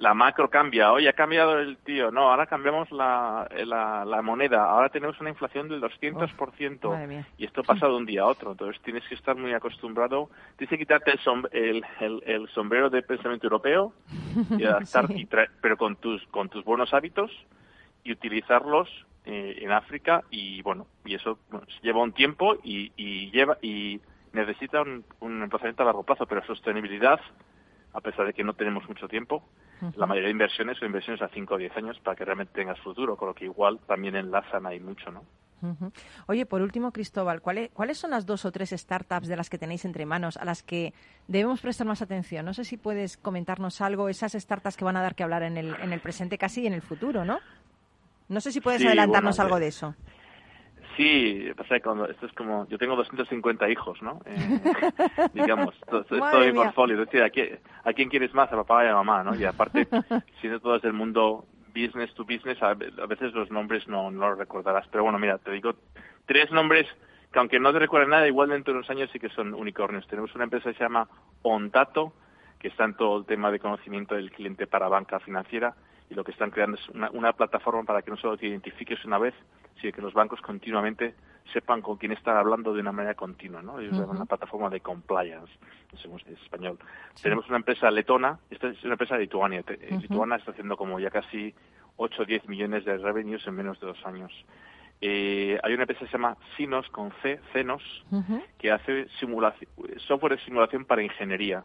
la macro cambia. Hoy ha cambiado el tío. No, ahora cambiamos la, la, la moneda. Ahora tenemos una inflación del 200%.
madre mía.
y esto pasa de un día a otro. Entonces tienes que estar muy acostumbrado. Tienes que quitarte el, som- el, el- el sombrero de pensamiento europeo [laughs] y adaptar,
Sí.
y pero con tus, con tus buenos hábitos y utilizarlos eh, en África y bueno y eso bueno, lleva un tiempo y, y lleva y necesita un, un emplazamiento a largo plazo pero sostenibilidad a pesar de que no tenemos mucho tiempo La mayoría de inversiones son inversiones a 5 o 10 años para que realmente tengas futuro, con lo que igual también enlazan ahí mucho, ¿no?
Oye, por último, Cristóbal, ¿cuáles, ¿cuáles son las dos o tres startups de las que tenéis entre manos a las que debemos prestar más atención? No sé si puedes comentarnos algo, esas startups que van a dar que hablar en el, en el presente casi y en el futuro, ¿no? No sé si puedes
Sí,
adelantarnos
bueno,
algo
de-
de eso.
Sí, pasa que cuando, esto es como, yo tengo 250 hijos, ¿no? Eh, [laughs] digamos, todo mi portfolio. Es decir, ¿a quién, ¿a quién quieres más? A papá y a mamá, ¿no? Y aparte, [laughs] siendo todas del mundo business to business, a veces los nombres no, no los recordarás. Pero bueno, mira, te digo tres nombres que aunque no te recuerden nada, igual dentro de unos años sí que son unicornios. Tenemos una empresa que se llama Ondato, que está en todo el tema de conocimiento del cliente para banca financiera y lo que están creando es una, una plataforma para que no solo te identifiques una vez, sino que los bancos continuamente sepan con quién están hablando de una manera continua, ¿no? Ellos
Ujú.
una plataforma de compliance, no sé cómo se dice en español. Tenemos una empresa letona, esta es una empresa de Lituania. Eh,
Ujú.
Lituania está haciendo como ya casi 8 o 10 millones de revenues en menos de dos años. Eh, hay una empresa que se llama Sinos, con C, Cenos, que hace simulación, software de simulación para ingeniería.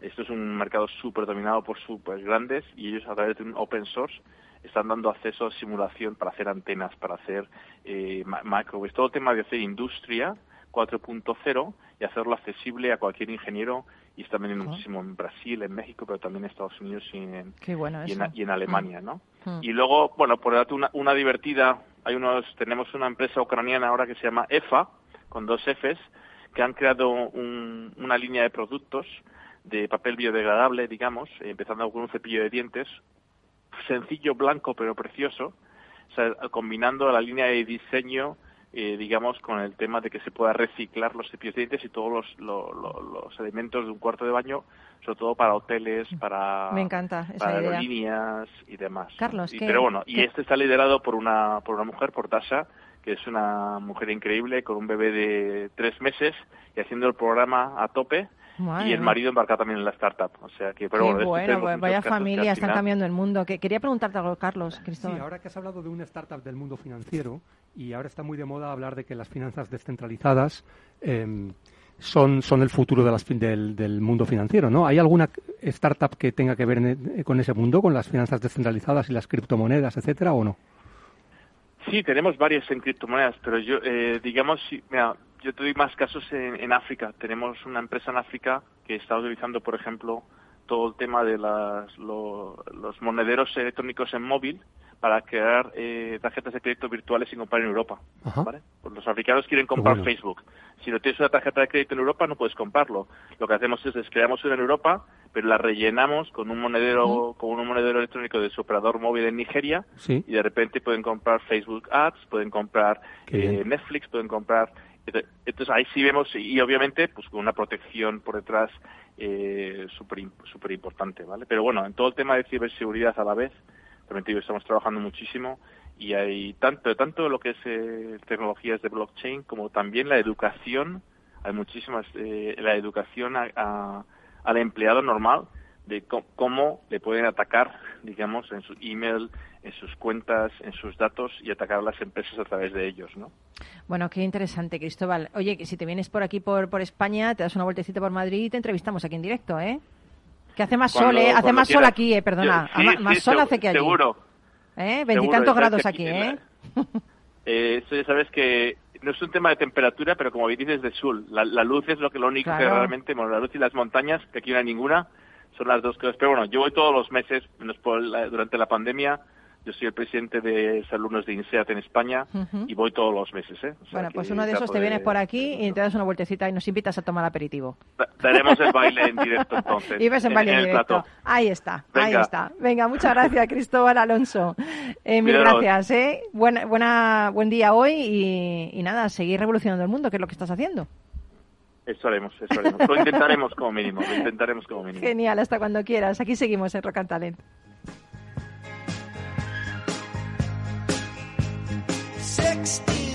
Esto es un mercado súper dominado por súper grandes y ellos a través de un open source están dando acceso a simulación para hacer antenas, para hacer eh, microwaves, todo el tema de hacer industria 4.0 y hacerlo accesible a cualquier ingeniero y está vendiendo muchísimo en Brasil, en México, pero también en Estados Unidos y en,
bueno
y en, y en Alemania. ¿no? Y luego, bueno, por darte una, una divertida, hay unos, tenemos una empresa ucraniana ahora que se llama EFA, con dos Fs, que han creado un- una línea de productos de papel biodegradable, digamos, empezando con un cepillo de dientes, sencillo, blanco, pero precioso, o sea, combinando la línea de diseño, eh, digamos, con el tema de que se pueda reciclar los cepillos de dientes y todos los, lo- lo- los elementos de un cuarto de baño, sobre todo para hoteles, para,
Me encanta esa
para
idea.
aerolíneas y demás.
Carlos,
Y-
¿qué-
pero bueno, y este está liderado por una, por una mujer, por Tasha, que es una mujer increíble, con un bebé de tres meses y haciendo el programa a tope.
Madre
y el marido embarcado también en la startup. O sea que, pero
Qué
bueno,
pues vaya familia, están cambiando el mundo. Que, quería preguntarte algo, Carlos,
Sí,
Cristóbal.
ahora que has hablado de una startup del mundo financiero y ahora está muy de moda hablar de que las finanzas descentralizadas em, son, son el futuro de las, fin- del, del mundo financiero, ¿no? ¿Hay alguna startup que tenga que ver en- con ese mundo, con las finanzas descentralizadas y las criptomonedas, etcétera, o no?
Sí, tenemos varias en criptomonedas, pero yo, eh, digamos, sí, mira, yo te doy más casos en, en África. Tenemos una empresa en África que está utilizando, por ejemplo, todo el tema de las, lo- los monederos electrónicos en móvil para crear eh, tarjetas de crédito virtuales sin comprar en Europa. ¿vale? Pues los africanos quieren comprar
bueno.
Facebook. Si no tienes una tarjeta de crédito en Europa, no puedes comprarlo. Lo que hacemos es, es creamos una en Europa, pero la rellenamos con un monedero, con un monedero electrónico de su operador móvil en Nigeria
Sí.
y de repente pueden comprar Facebook Ads, pueden comprar eh. Netflix, pueden comprar. Ent- Entonces ahí sí vemos, y obviamente, pues con una protección por detrás eh, súper im- súper importante, ¿vale? Pero bueno, en todo el tema de ciberseguridad a la vez, digo, estamos trabajando muchísimo y hay tanto, tanto lo que es eh, tecnologías de blockchain como también la educación, hay muchísimas, eh, la educación a- a- al empleado normal de cómo le pueden atacar, digamos, en su email, en sus cuentas, en sus datos y atacar a las empresas a través de ellos, ¿no?
Bueno, qué interesante, Cristóbal. Oye, que si te vienes por aquí, por, por España, te das una vueltecita por Madrid y te entrevistamos aquí en directo, ¿eh? Que hace más
Cuando-
sol, ¿eh? Hace más sol aquí, eh, perdona.
Yo- sí,
Ma- más
sí,
sol hace que allí.
Seguro.
¿Eh? Veintitantos grados
que
aquí,
aquí-
¿eh?
Eh, esto ya sabes que no es un tema de temperatura, pero como dices, de sol. La, la luz es lo que lo único que
Claro.
realmente, bueno, la luz y las montañas, que aquí no hay ninguna, son las dos cosas. Pero bueno, yo voy todos los meses, menos por la- durante la pandemia, yo soy el presidente de alumnos de INSEAD en España y voy todos los meses, ¿eh? O sea
Bueno, pues uno de esos te vienes
de-
por aquí y te das una vueltecita y nos invitas a tomar aperitivo.
Da- Daremos el baile en directo entonces. [laughs]
Y ves en baile en directo. Ahí está, ahí
Venga.
está. Venga, muchas gracias, [laughs] Cristóbal Alonso. Eh, mil gracias, ¿eh? Buena, buena, buen día hoy y, y nada, seguir revolucionando el mundo, que es lo que estás haciendo.
Eso haremos, eso haremos. Lo intentaremos como mínimo, lo intentaremos como mínimo.
Genial, hasta cuando quieras. Aquí seguimos en Rock and Talent.
Sixteen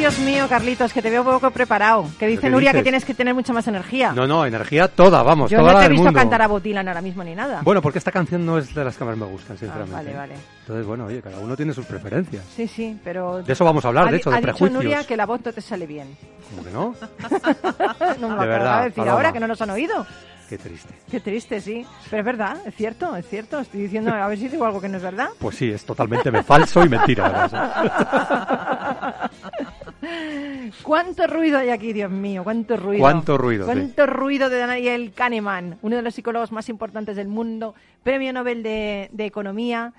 Dios mío, Carlitos, que te veo poco preparado. Que dice Nuria que
dices?
tienes que tener mucha más energía.
No, no, energía toda, vamos,
Yo
toda
no te he visto
mundo.
cantar a Botilan ahora mismo ni nada.
Bueno, porque esta canción no es de las que más me gustan,
Ah,
sinceramente.
vale, vale.
Entonces, bueno, oye, cada uno tiene sus preferencias.
Sí, sí, pero...
De eso vamos a hablar,
Ha
de hecho, de
ha dicho
prejuicios.
Nuria que la voz no te sale bien.
¿Cómo que no? [laughs]
no me
De verdad,
de decir
Paloma.
ahora que no nos han oído.
Qué triste.
Qué triste, sí. Pero es verdad, es cierto, es cierto. Estoy diciendo, a ver si digo algo que no es verdad.
Pues sí, es totalmente me- falso y mentira. [laughs]
¿Cuánto ruido hay aquí, Dios mío? ¿Cuánto ruido?
¿Cuánto ruido, sí.
¿Cuánto ruido de Daniel Kahneman, uno de los psicólogos más importantes del mundo, premio Nobel de, de Economía?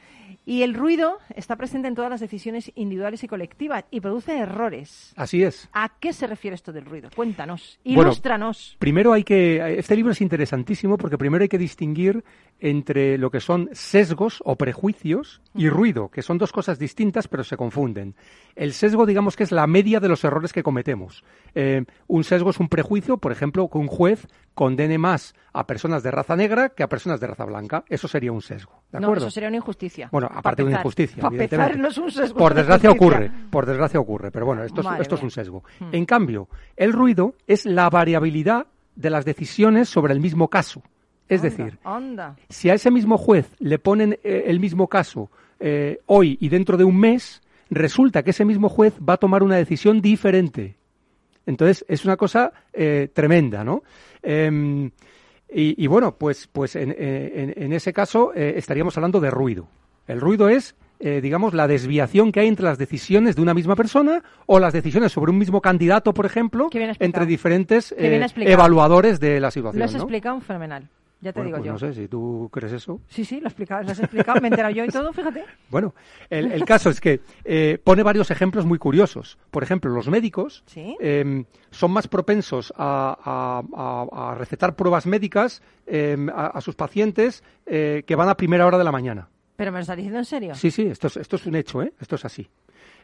Y el ruido está presente en todas las decisiones individuales y colectivas y produce errores.
Así es.
¿A qué se refiere esto del ruido? Cuéntanos,
Bueno,
ilústranos.
Primero hay que. Este libro es interesantísimo porque primero hay que distinguir entre lo que son sesgos o prejuicios y ruido, que son dos cosas distintas pero se confunden. El sesgo, digamos que es la media de los errores que cometemos. Eh, un sesgo es un prejuicio, por ejemplo, que un juez condene más a personas de raza negra que a personas de raza blanca. Eso sería un sesgo. ¿De
no,
acuerdo?
eso sería una injusticia.
Bueno,
Pa'
aparte de una injusticia, evidentemente.
no es un sesgo,
Por desgracia ocurre, por desgracia ocurre, pero bueno, esto es, esto es un sesgo.
Hmm.
En cambio, el ruido es la variabilidad de las decisiones sobre el mismo caso. Es decir, si a ese mismo juez le ponen eh, el mismo caso eh, hoy y dentro de un mes, resulta que ese mismo juez va a tomar una decisión diferente. Entonces, es una cosa eh, tremenda, ¿no? Em, y, y bueno, pues, pues en, en- en ese caso eh, estaríamos hablando de ruido. El ruido es, eh, digamos, la desviación que hay entre las decisiones de una misma persona o las decisiones sobre un mismo candidato, por ejemplo, entre diferentes eh, evaluadores de la
Lo
situación.
has
¿no?
explicado fenomenal. Ya te
Bueno,
digo
pues
yo.
no sé si tú crees eso.
Sí, sí, lo has explicado, lo has explicado, me he enterado yo y todo, fíjate. [laughs]
Bueno, el, el caso es que eh, pone varios ejemplos muy curiosos. Por ejemplo, los médicos
Sí.
eh, son más propensos a, a- a- a recetar pruebas médicas eh, a, sus pacientes eh, que van a primera hora de la mañana.
Pero me lo estás diciendo en serio.
Sí, sí, esto es, esto es un hecho, ¿eh? Esto es así.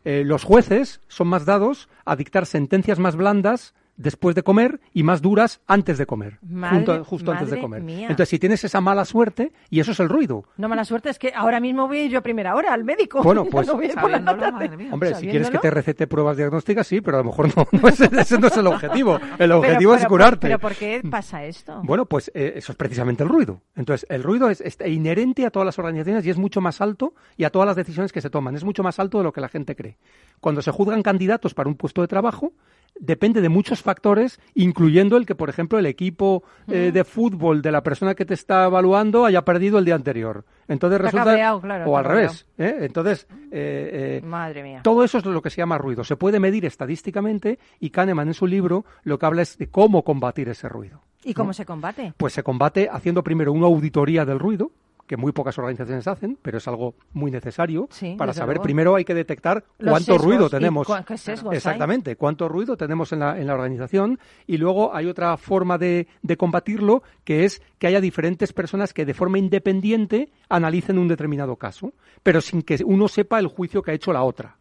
Los jueces son más dados a dictar sentencias más blandas después de comer y más duras antes de comer,
Madre-
junto- justo antes de comer.
mía.
Entonces, si tienes esa mala suerte, y eso es el ruido,
No mala suerte es que ahora mismo voy a ir yo a primera hora al médico.
Bueno, [laughs] pues-
no voy por
madre mía.
Hombre, si quieres que te recete pruebas diagnósticas, sí, pero a lo mejor no, [laughs] no es- ese no es el objetivo. [laughs] El
Pero-
objetivo es
pero-
curarte.
Pero ¿por qué pasa esto?
Bueno, pues eh, eso es precisamente el ruido. Entonces, el ruido es, es inherente a todas las organizaciones y es mucho más alto y a todas las decisiones que se toman. Es mucho más alto de lo que la gente cree. Cuando se juzgan candidatos para un puesto de trabajo, depende de muchos factores, incluyendo el que, por ejemplo, el equipo eh, de fútbol de la persona que te está evaluando haya perdido el día anterior. Entonces
Está
resulta
claro,
o al revés. ¿eh? Entonces, eh, eh,
Madre mía.
todo eso es lo que se llama ruido. Se puede medir estadísticamente y Kahneman en su libro lo que habla es de cómo combatir ese ruido.
¿Y cómo se combate?
Pues se combate haciendo primero una auditoría del ruido, que muy pocas organizaciones hacen, pero es algo muy necesario.
Sí,
para saber,
luego.
primero hay que detectar
Los
cuánto
sesgos
ruido tenemos.
cua- qué sesgos hay.
Exactamente, cuánto ruido tenemos en la, en la organización. Y luego hay otra forma de, de combatirlo, que es que haya diferentes personas que de forma independiente analicen un determinado caso, pero sin que uno sepa el juicio que ha hecho la otra.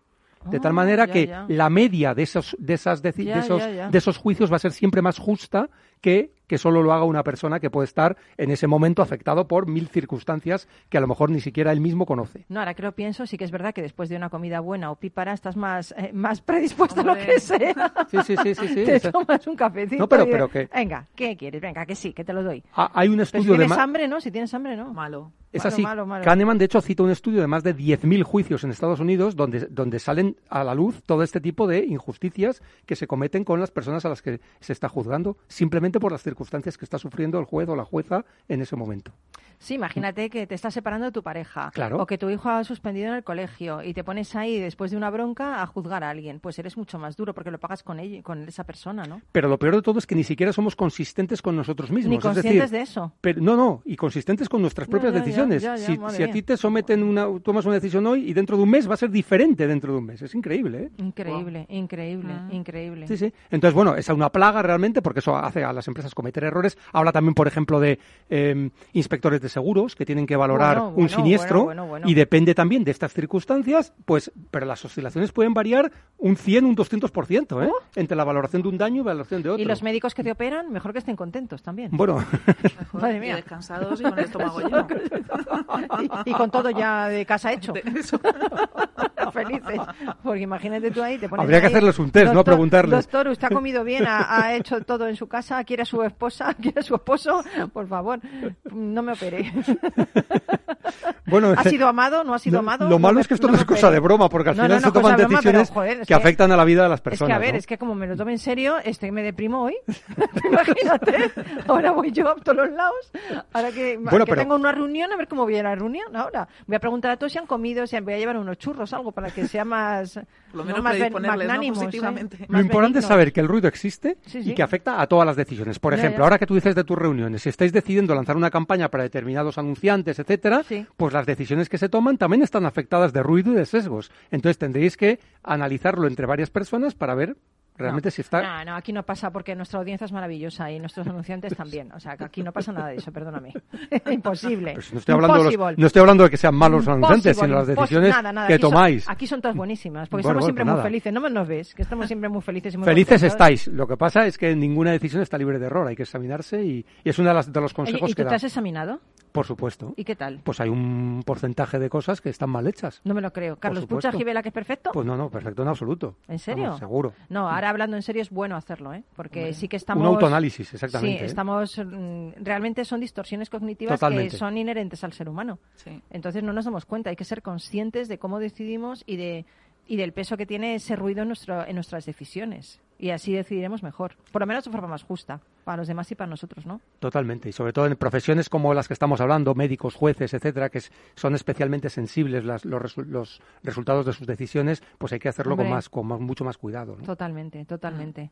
De tal
Ah,
manera
ya,
que
ya.
la media de esos, de, esas deci-
Ya,
de, esos,
ya, ya.
de esos juicios va a ser siempre más justa que que solo lo haga una persona que puede estar en ese momento afectado por mil circunstancias que a lo mejor ni siquiera él mismo conoce.
No, ahora que lo pienso, sí que es verdad que después de una comida buena o pípara estás más, eh, más predispuesto a lo que sea. [laughs]
Sí, sí, sí, sí, sí.
Te
Esa-
tomas un cafecito.
No, pero-
y
pero que-
Venga, ¿qué quieres? Venga, que sí, que te lo doy.
Ah, Hay un
Pero si
estudio de...
tienes hambre, ¿no? Si tienes hambre, ¿no.
Malo.
Es
Malo,
así.
malo, malo.
Kahneman, de hecho, cita un estudio de más de 10.000 juicios en Estados Unidos donde, donde salen a la luz todo este tipo de injusticias que se cometen con las personas a las que se está juzgando, simplemente por las circunstancias que está sufriendo el juez o la jueza en ese momento.
Sí, imagínate que te estás separando de tu pareja.
Claro.
O que tu hijo ha suspendido en el colegio y te pones ahí después de una bronca a juzgar a alguien. Pues eres mucho más duro porque lo pagas con ella, con esa persona, ¿no?
Pero lo peor de todo es que ni siquiera somos consistentes con nosotros mismos.
Ni
es
conscientes
decir,
de eso.
Pero, no, no, y consistentes con nuestras propias
ya.
decisiones.
ya, ya,
si a ti te someten una, tomas una decisión hoy y dentro de un mes va a ser diferente dentro de un mes. Es increíble, ¿eh?
Increíble, increíble,
Mm.
increíble.
Sí, sí. Entonces, bueno, es una plaga realmente porque eso hace a las empresas cometer errores. Habla también, por ejemplo, de eh, inspectores de seguros que tienen que valorar
Bueno,
un
bueno,
siniestro
bueno, bueno, bueno.
y depende también de estas circunstancias, pues, pero las oscilaciones pueden variar un 100, un 200%, ¿eh? Entre la valoración de un daño y la valoración de otro.
Oh. Y los médicos que te operan, mejor que estén contentos también.
Bueno,
Mejor, [laughs] [laughs]
Madre
y
mía.
descansados y con el estómago [laughs] lleno.
y, y con todo ya de casa hecho.
De eso.
Felices. Porque imagínate tú ahí, te pones
Habría que
ahí,
hacerles un test, ¿no?
doctor,
Preguntarles.
Doctor, ¿usted ha comido bien? ¿Ha, ha hecho todo en su casa? ¿Quiere a su esposa? [laughs] ¿Quiere a su esposo? Por favor, no me opere. [laughs]
bueno,
¿Ha sido amado? ¿No ha sido amado?
Lo
No
malo
me-
es que esto
no
es cosa
opere.
de broma, porque al
No,
final
no,
se toman
cosa de broma, pero,
decisiones
joder, es
que afectan a la vida de las
Es
personas.
que, a ver,
¿no?
es que como me lo tome en serio, este me deprimo hoy. [laughs] Imagínate, ahora voy yo a todos los lados. Ahora que,
Bueno,
que
pero-
tengo una reunión, a ver cómo voy a la reunión ahora. Voy a preguntar a todos si han comido, si han- voy a llevar unos churros, algo, para que sea más,
lo
¿eh?
Lo importante es saber que el ruido existe
Sí, sí.
y que afecta a todas las decisiones. Por
Ya,
ejemplo, ahora que tú dices de tus reuniones, si estáis decidiendo lanzar una campaña para determinados anunciantes, etcétera,
Sí.
pues las decisiones que se toman también están afectadas de ruido y de sesgos. Entonces tendréis que analizarlo entre varias personas para ver realmente si está.
No, no, aquí no pasa porque nuestra audiencia es maravillosa y nuestros anunciantes también. O sea, que aquí no pasa nada de eso, perdóname. [laughs] Imposible.
No, estoy hablando de los- no estoy hablando de que sean malos los anunciantes, sino las decisiones
Nada, nada,
que
aquí son-
tomáis.
aquí son todas buenísimas, porque
Bueno,
estamos
bueno,
siempre muy
nada.
felices. No me nos ves, que estamos siempre muy felices y muy
Felices
contentos.
estáis. Lo que pasa es que ninguna decisión está libre de error. Hay que examinarse y, y es uno de, las- de los consejos
¿Y
que
tú
da.
te has examinado?
Por supuesto.
¿Y qué tal?
Pues hay un porcentaje de cosas que están mal hechas.
No me lo creo. ¿Carlos Pucha. Gibela, que es perfecto?
Pues no, no, perfecto en absoluto.
¿En serio?
Vamos, seguro.
No, ahora hablando en serio es bueno hacerlo, ¿eh? Porque sí que estamos...
Un autoanálisis, exactamente.
Sí,
¿eh?
estamos... mm, Realmente son distorsiones cognitivas
Totalmente.
que son inherentes al ser humano.
Sí.
Entonces no nos damos cuenta. Hay que ser conscientes de cómo decidimos y de y del peso que tiene ese ruido en, nuestro, en nuestras decisiones. Y así decidiremos mejor. Por lo menos de forma más justa. Para los demás y para nosotros, ¿no?
Totalmente. Y sobre todo en profesiones como las que estamos hablando, médicos, jueces, etcétera, que son especialmente sensibles las- los, resu- los resultados de sus decisiones, pues hay que hacerlo con, más, con más- mucho más cuidado. ¿no?
Totalmente, totalmente.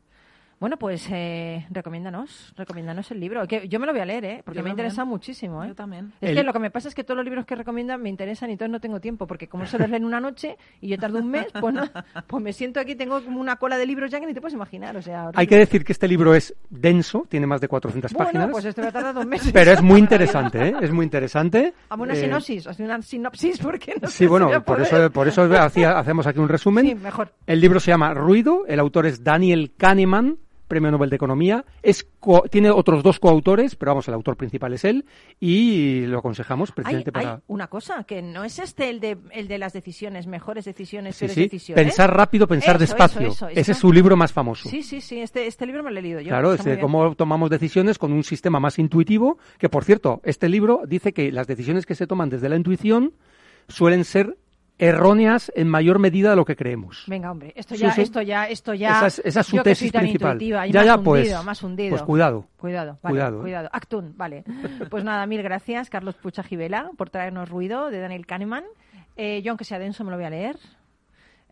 Bueno, pues eh, recomiéndanos, recomiéndanos el libro. Que yo me lo voy a leer, ¿eh? Porque
Yo
me
también.
interesa muchísimo, ¿eh?
Yo también.
Es
El-
que lo que me pasa es que todos los libros que recomiendan me interesan y entonces no tengo tiempo, porque como se los leen una noche y yo tardo un mes, pues, no- pues me siento aquí, tengo como una cola de libros ya que ni te puedes imaginar. O sea,
Hay que decir que este libro es denso, tiene más de 400
bueno,
páginas,
pues esto me ha tardado dos meses.
pero es muy interesante, ¿eh? Es muy interesante.
Hago una
Eh,
sinopsis, hace una sinopsis, porque no
Sí, bueno, por eso [laughs] hacía- hacemos aquí un resumen.
Sí, mejor.
El libro se llama Ruido, el autor es Daniel Kahneman, Premio Nobel de Economía. Es co- tiene otros dos coautores, pero vamos, el autor principal es él y lo aconsejamos
Hay,
precisamente
hay
para
una cosa, que no es este el de, el de las decisiones, mejores decisiones,
Sí,
peores
sí,
decisiones.
pensar rápido, pensar
Eso,
despacio.
eso, eso,
Ese es su libro más famoso.
Sí, sí, sí, este, este libro me lo he leído yo.
Claro, es de cómo tomamos decisiones con un sistema más intuitivo, que por cierto, este libro dice que las decisiones que se toman desde la intuición suelen ser erróneas en mayor medida de lo que creemos.
Venga, hombre, esto ya,
sí.
esto ya, esto ya.
Esa es, esa es su
yo que
tesis
soy
principal. ya,
más
ya,
hundido,
pues,
más hundido.
pues cuidado.
Cuidado, vale,
Cuidado, ¿eh?
cuidado. Actun, vale. [laughs] Pues nada, mil gracias, Carlos Pucha Gibela, por traernos ruido de Daniel Kahneman. Eh, yo, aunque sea denso, me lo voy a leer.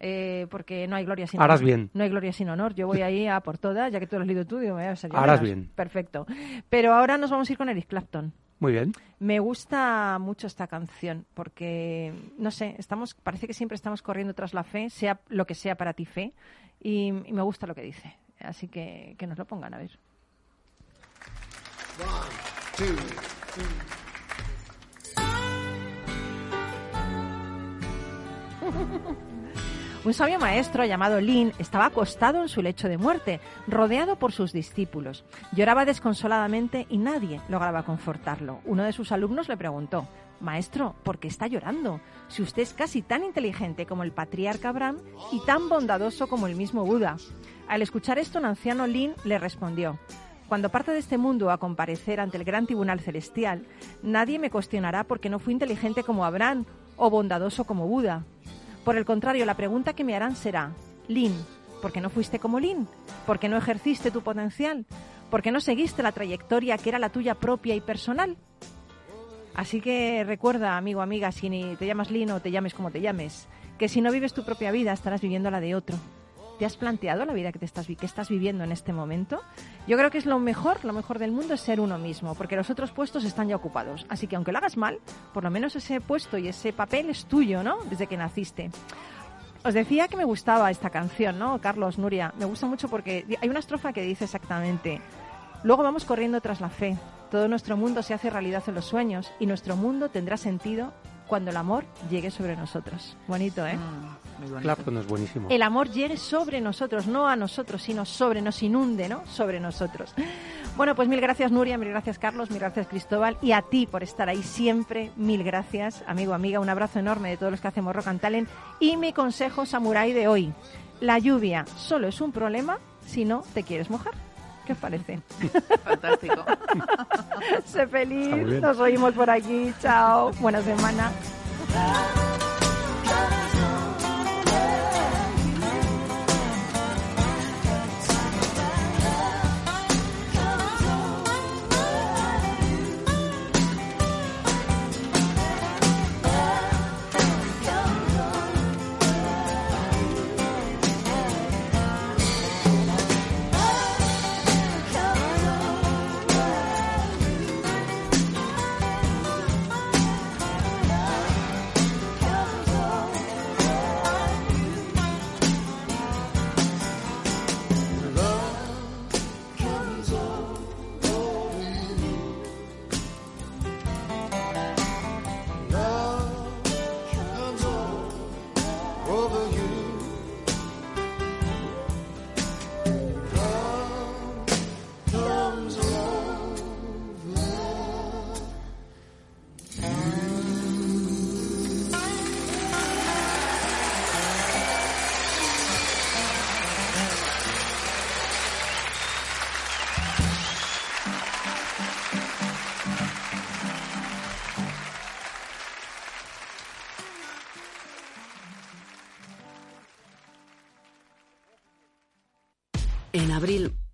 eh, porque no hay gloria sin
Harás
honor.
bien.
No hay gloria sin honor. Yo voy ahí a por todas, ya que tú lo has leído tú. Digo, o sea, ya
Harás
verás.
bien.
Perfecto. Pero ahora nos vamos a ir con Eric Clapton.
Muy bien.
Me gusta mucho esta canción porque, no sé, estamos, parece que siempre estamos corriendo tras la fe, sea lo que sea para ti fe, y, y me gusta lo que dice. Así que que nos lo pongan a ver. Un sabio maestro llamado Lin estaba acostado en su lecho de muerte, rodeado por sus discípulos. Lloraba desconsoladamente y nadie lograba confortarlo. Uno de sus alumnos le preguntó, Maestro, ¿por qué está llorando? Si usted es casi tan inteligente como el patriarca Abraham y tan bondadoso como el mismo Buda. Al escuchar esto, un anciano Lin le respondió, cuando parte de este mundo a comparecer ante el gran tribunal celestial, nadie me cuestionará porque no fui inteligente como Abraham o bondadoso como Buda. Por el contrario, la pregunta que me harán será, Lin, ¿por qué no fuiste como Lin? ¿Por qué no ejerciste tu potencial? ¿Por qué no seguiste la trayectoria que era la tuya propia y personal? Así que recuerda, amigo, amiga, si ni te llamas Lin o te llames como te llames, que si no vives tu propia vida estarás viviendo la de otro. ¿Te has planteado la vida que, te estás, que estás viviendo en este momento? Yo creo que es lo mejor, lo mejor del mundo es ser uno mismo, porque los otros puestos están ya ocupados. Así que aunque lo hagas mal, por lo menos ese puesto y ese papel es tuyo, ¿no? Desde que naciste. Os decía que me gustaba esta canción, ¿no? Carlos, Nuria, me gusta mucho porque hay una estrofa que dice exactamente, luego vamos corriendo tras la fe, todo nuestro mundo se hace realidad en los sueños y nuestro mundo tendrá sentido cuando el amor llegue sobre nosotros. Bonito, ¿eh?
Mm, muy bonito.
Es buenísimo.
El amor llegue sobre nosotros, no a nosotros, sino sobre, nos inunde, ¿no? Sobre nosotros. Bueno, pues mil gracias Nuria, mil gracias Carlos, mil gracias Cristóbal y a ti por estar ahí siempre. Mil gracias, amigo, amiga. Un abrazo enorme de todos los que hacemos Rock and Talent. Y mi consejo samurái de hoy. La lluvia solo es un problema si no te quieres mojar. ¿Qué os parece?
Fantástico. [laughs]
sé feliz. Nos oímos por aquí. Chao. Buena semana.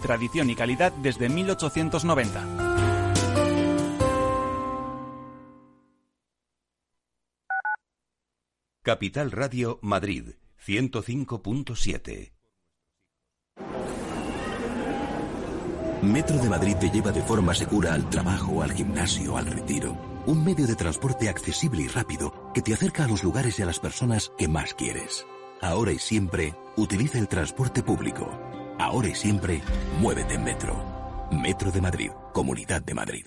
con tradición y calidad desde 1890.
Capital Radio Madrid 105.7.
Metro de Madrid te lleva de forma segura al trabajo, al gimnasio, al retiro. Un medio de transporte accesible y rápido que te acerca a los lugares y a las personas que más quieres. Ahora y siempre, utiliza el transporte público. Ahora y siempre, muévete en Metro. Metro de Madrid, Comunidad de Madrid.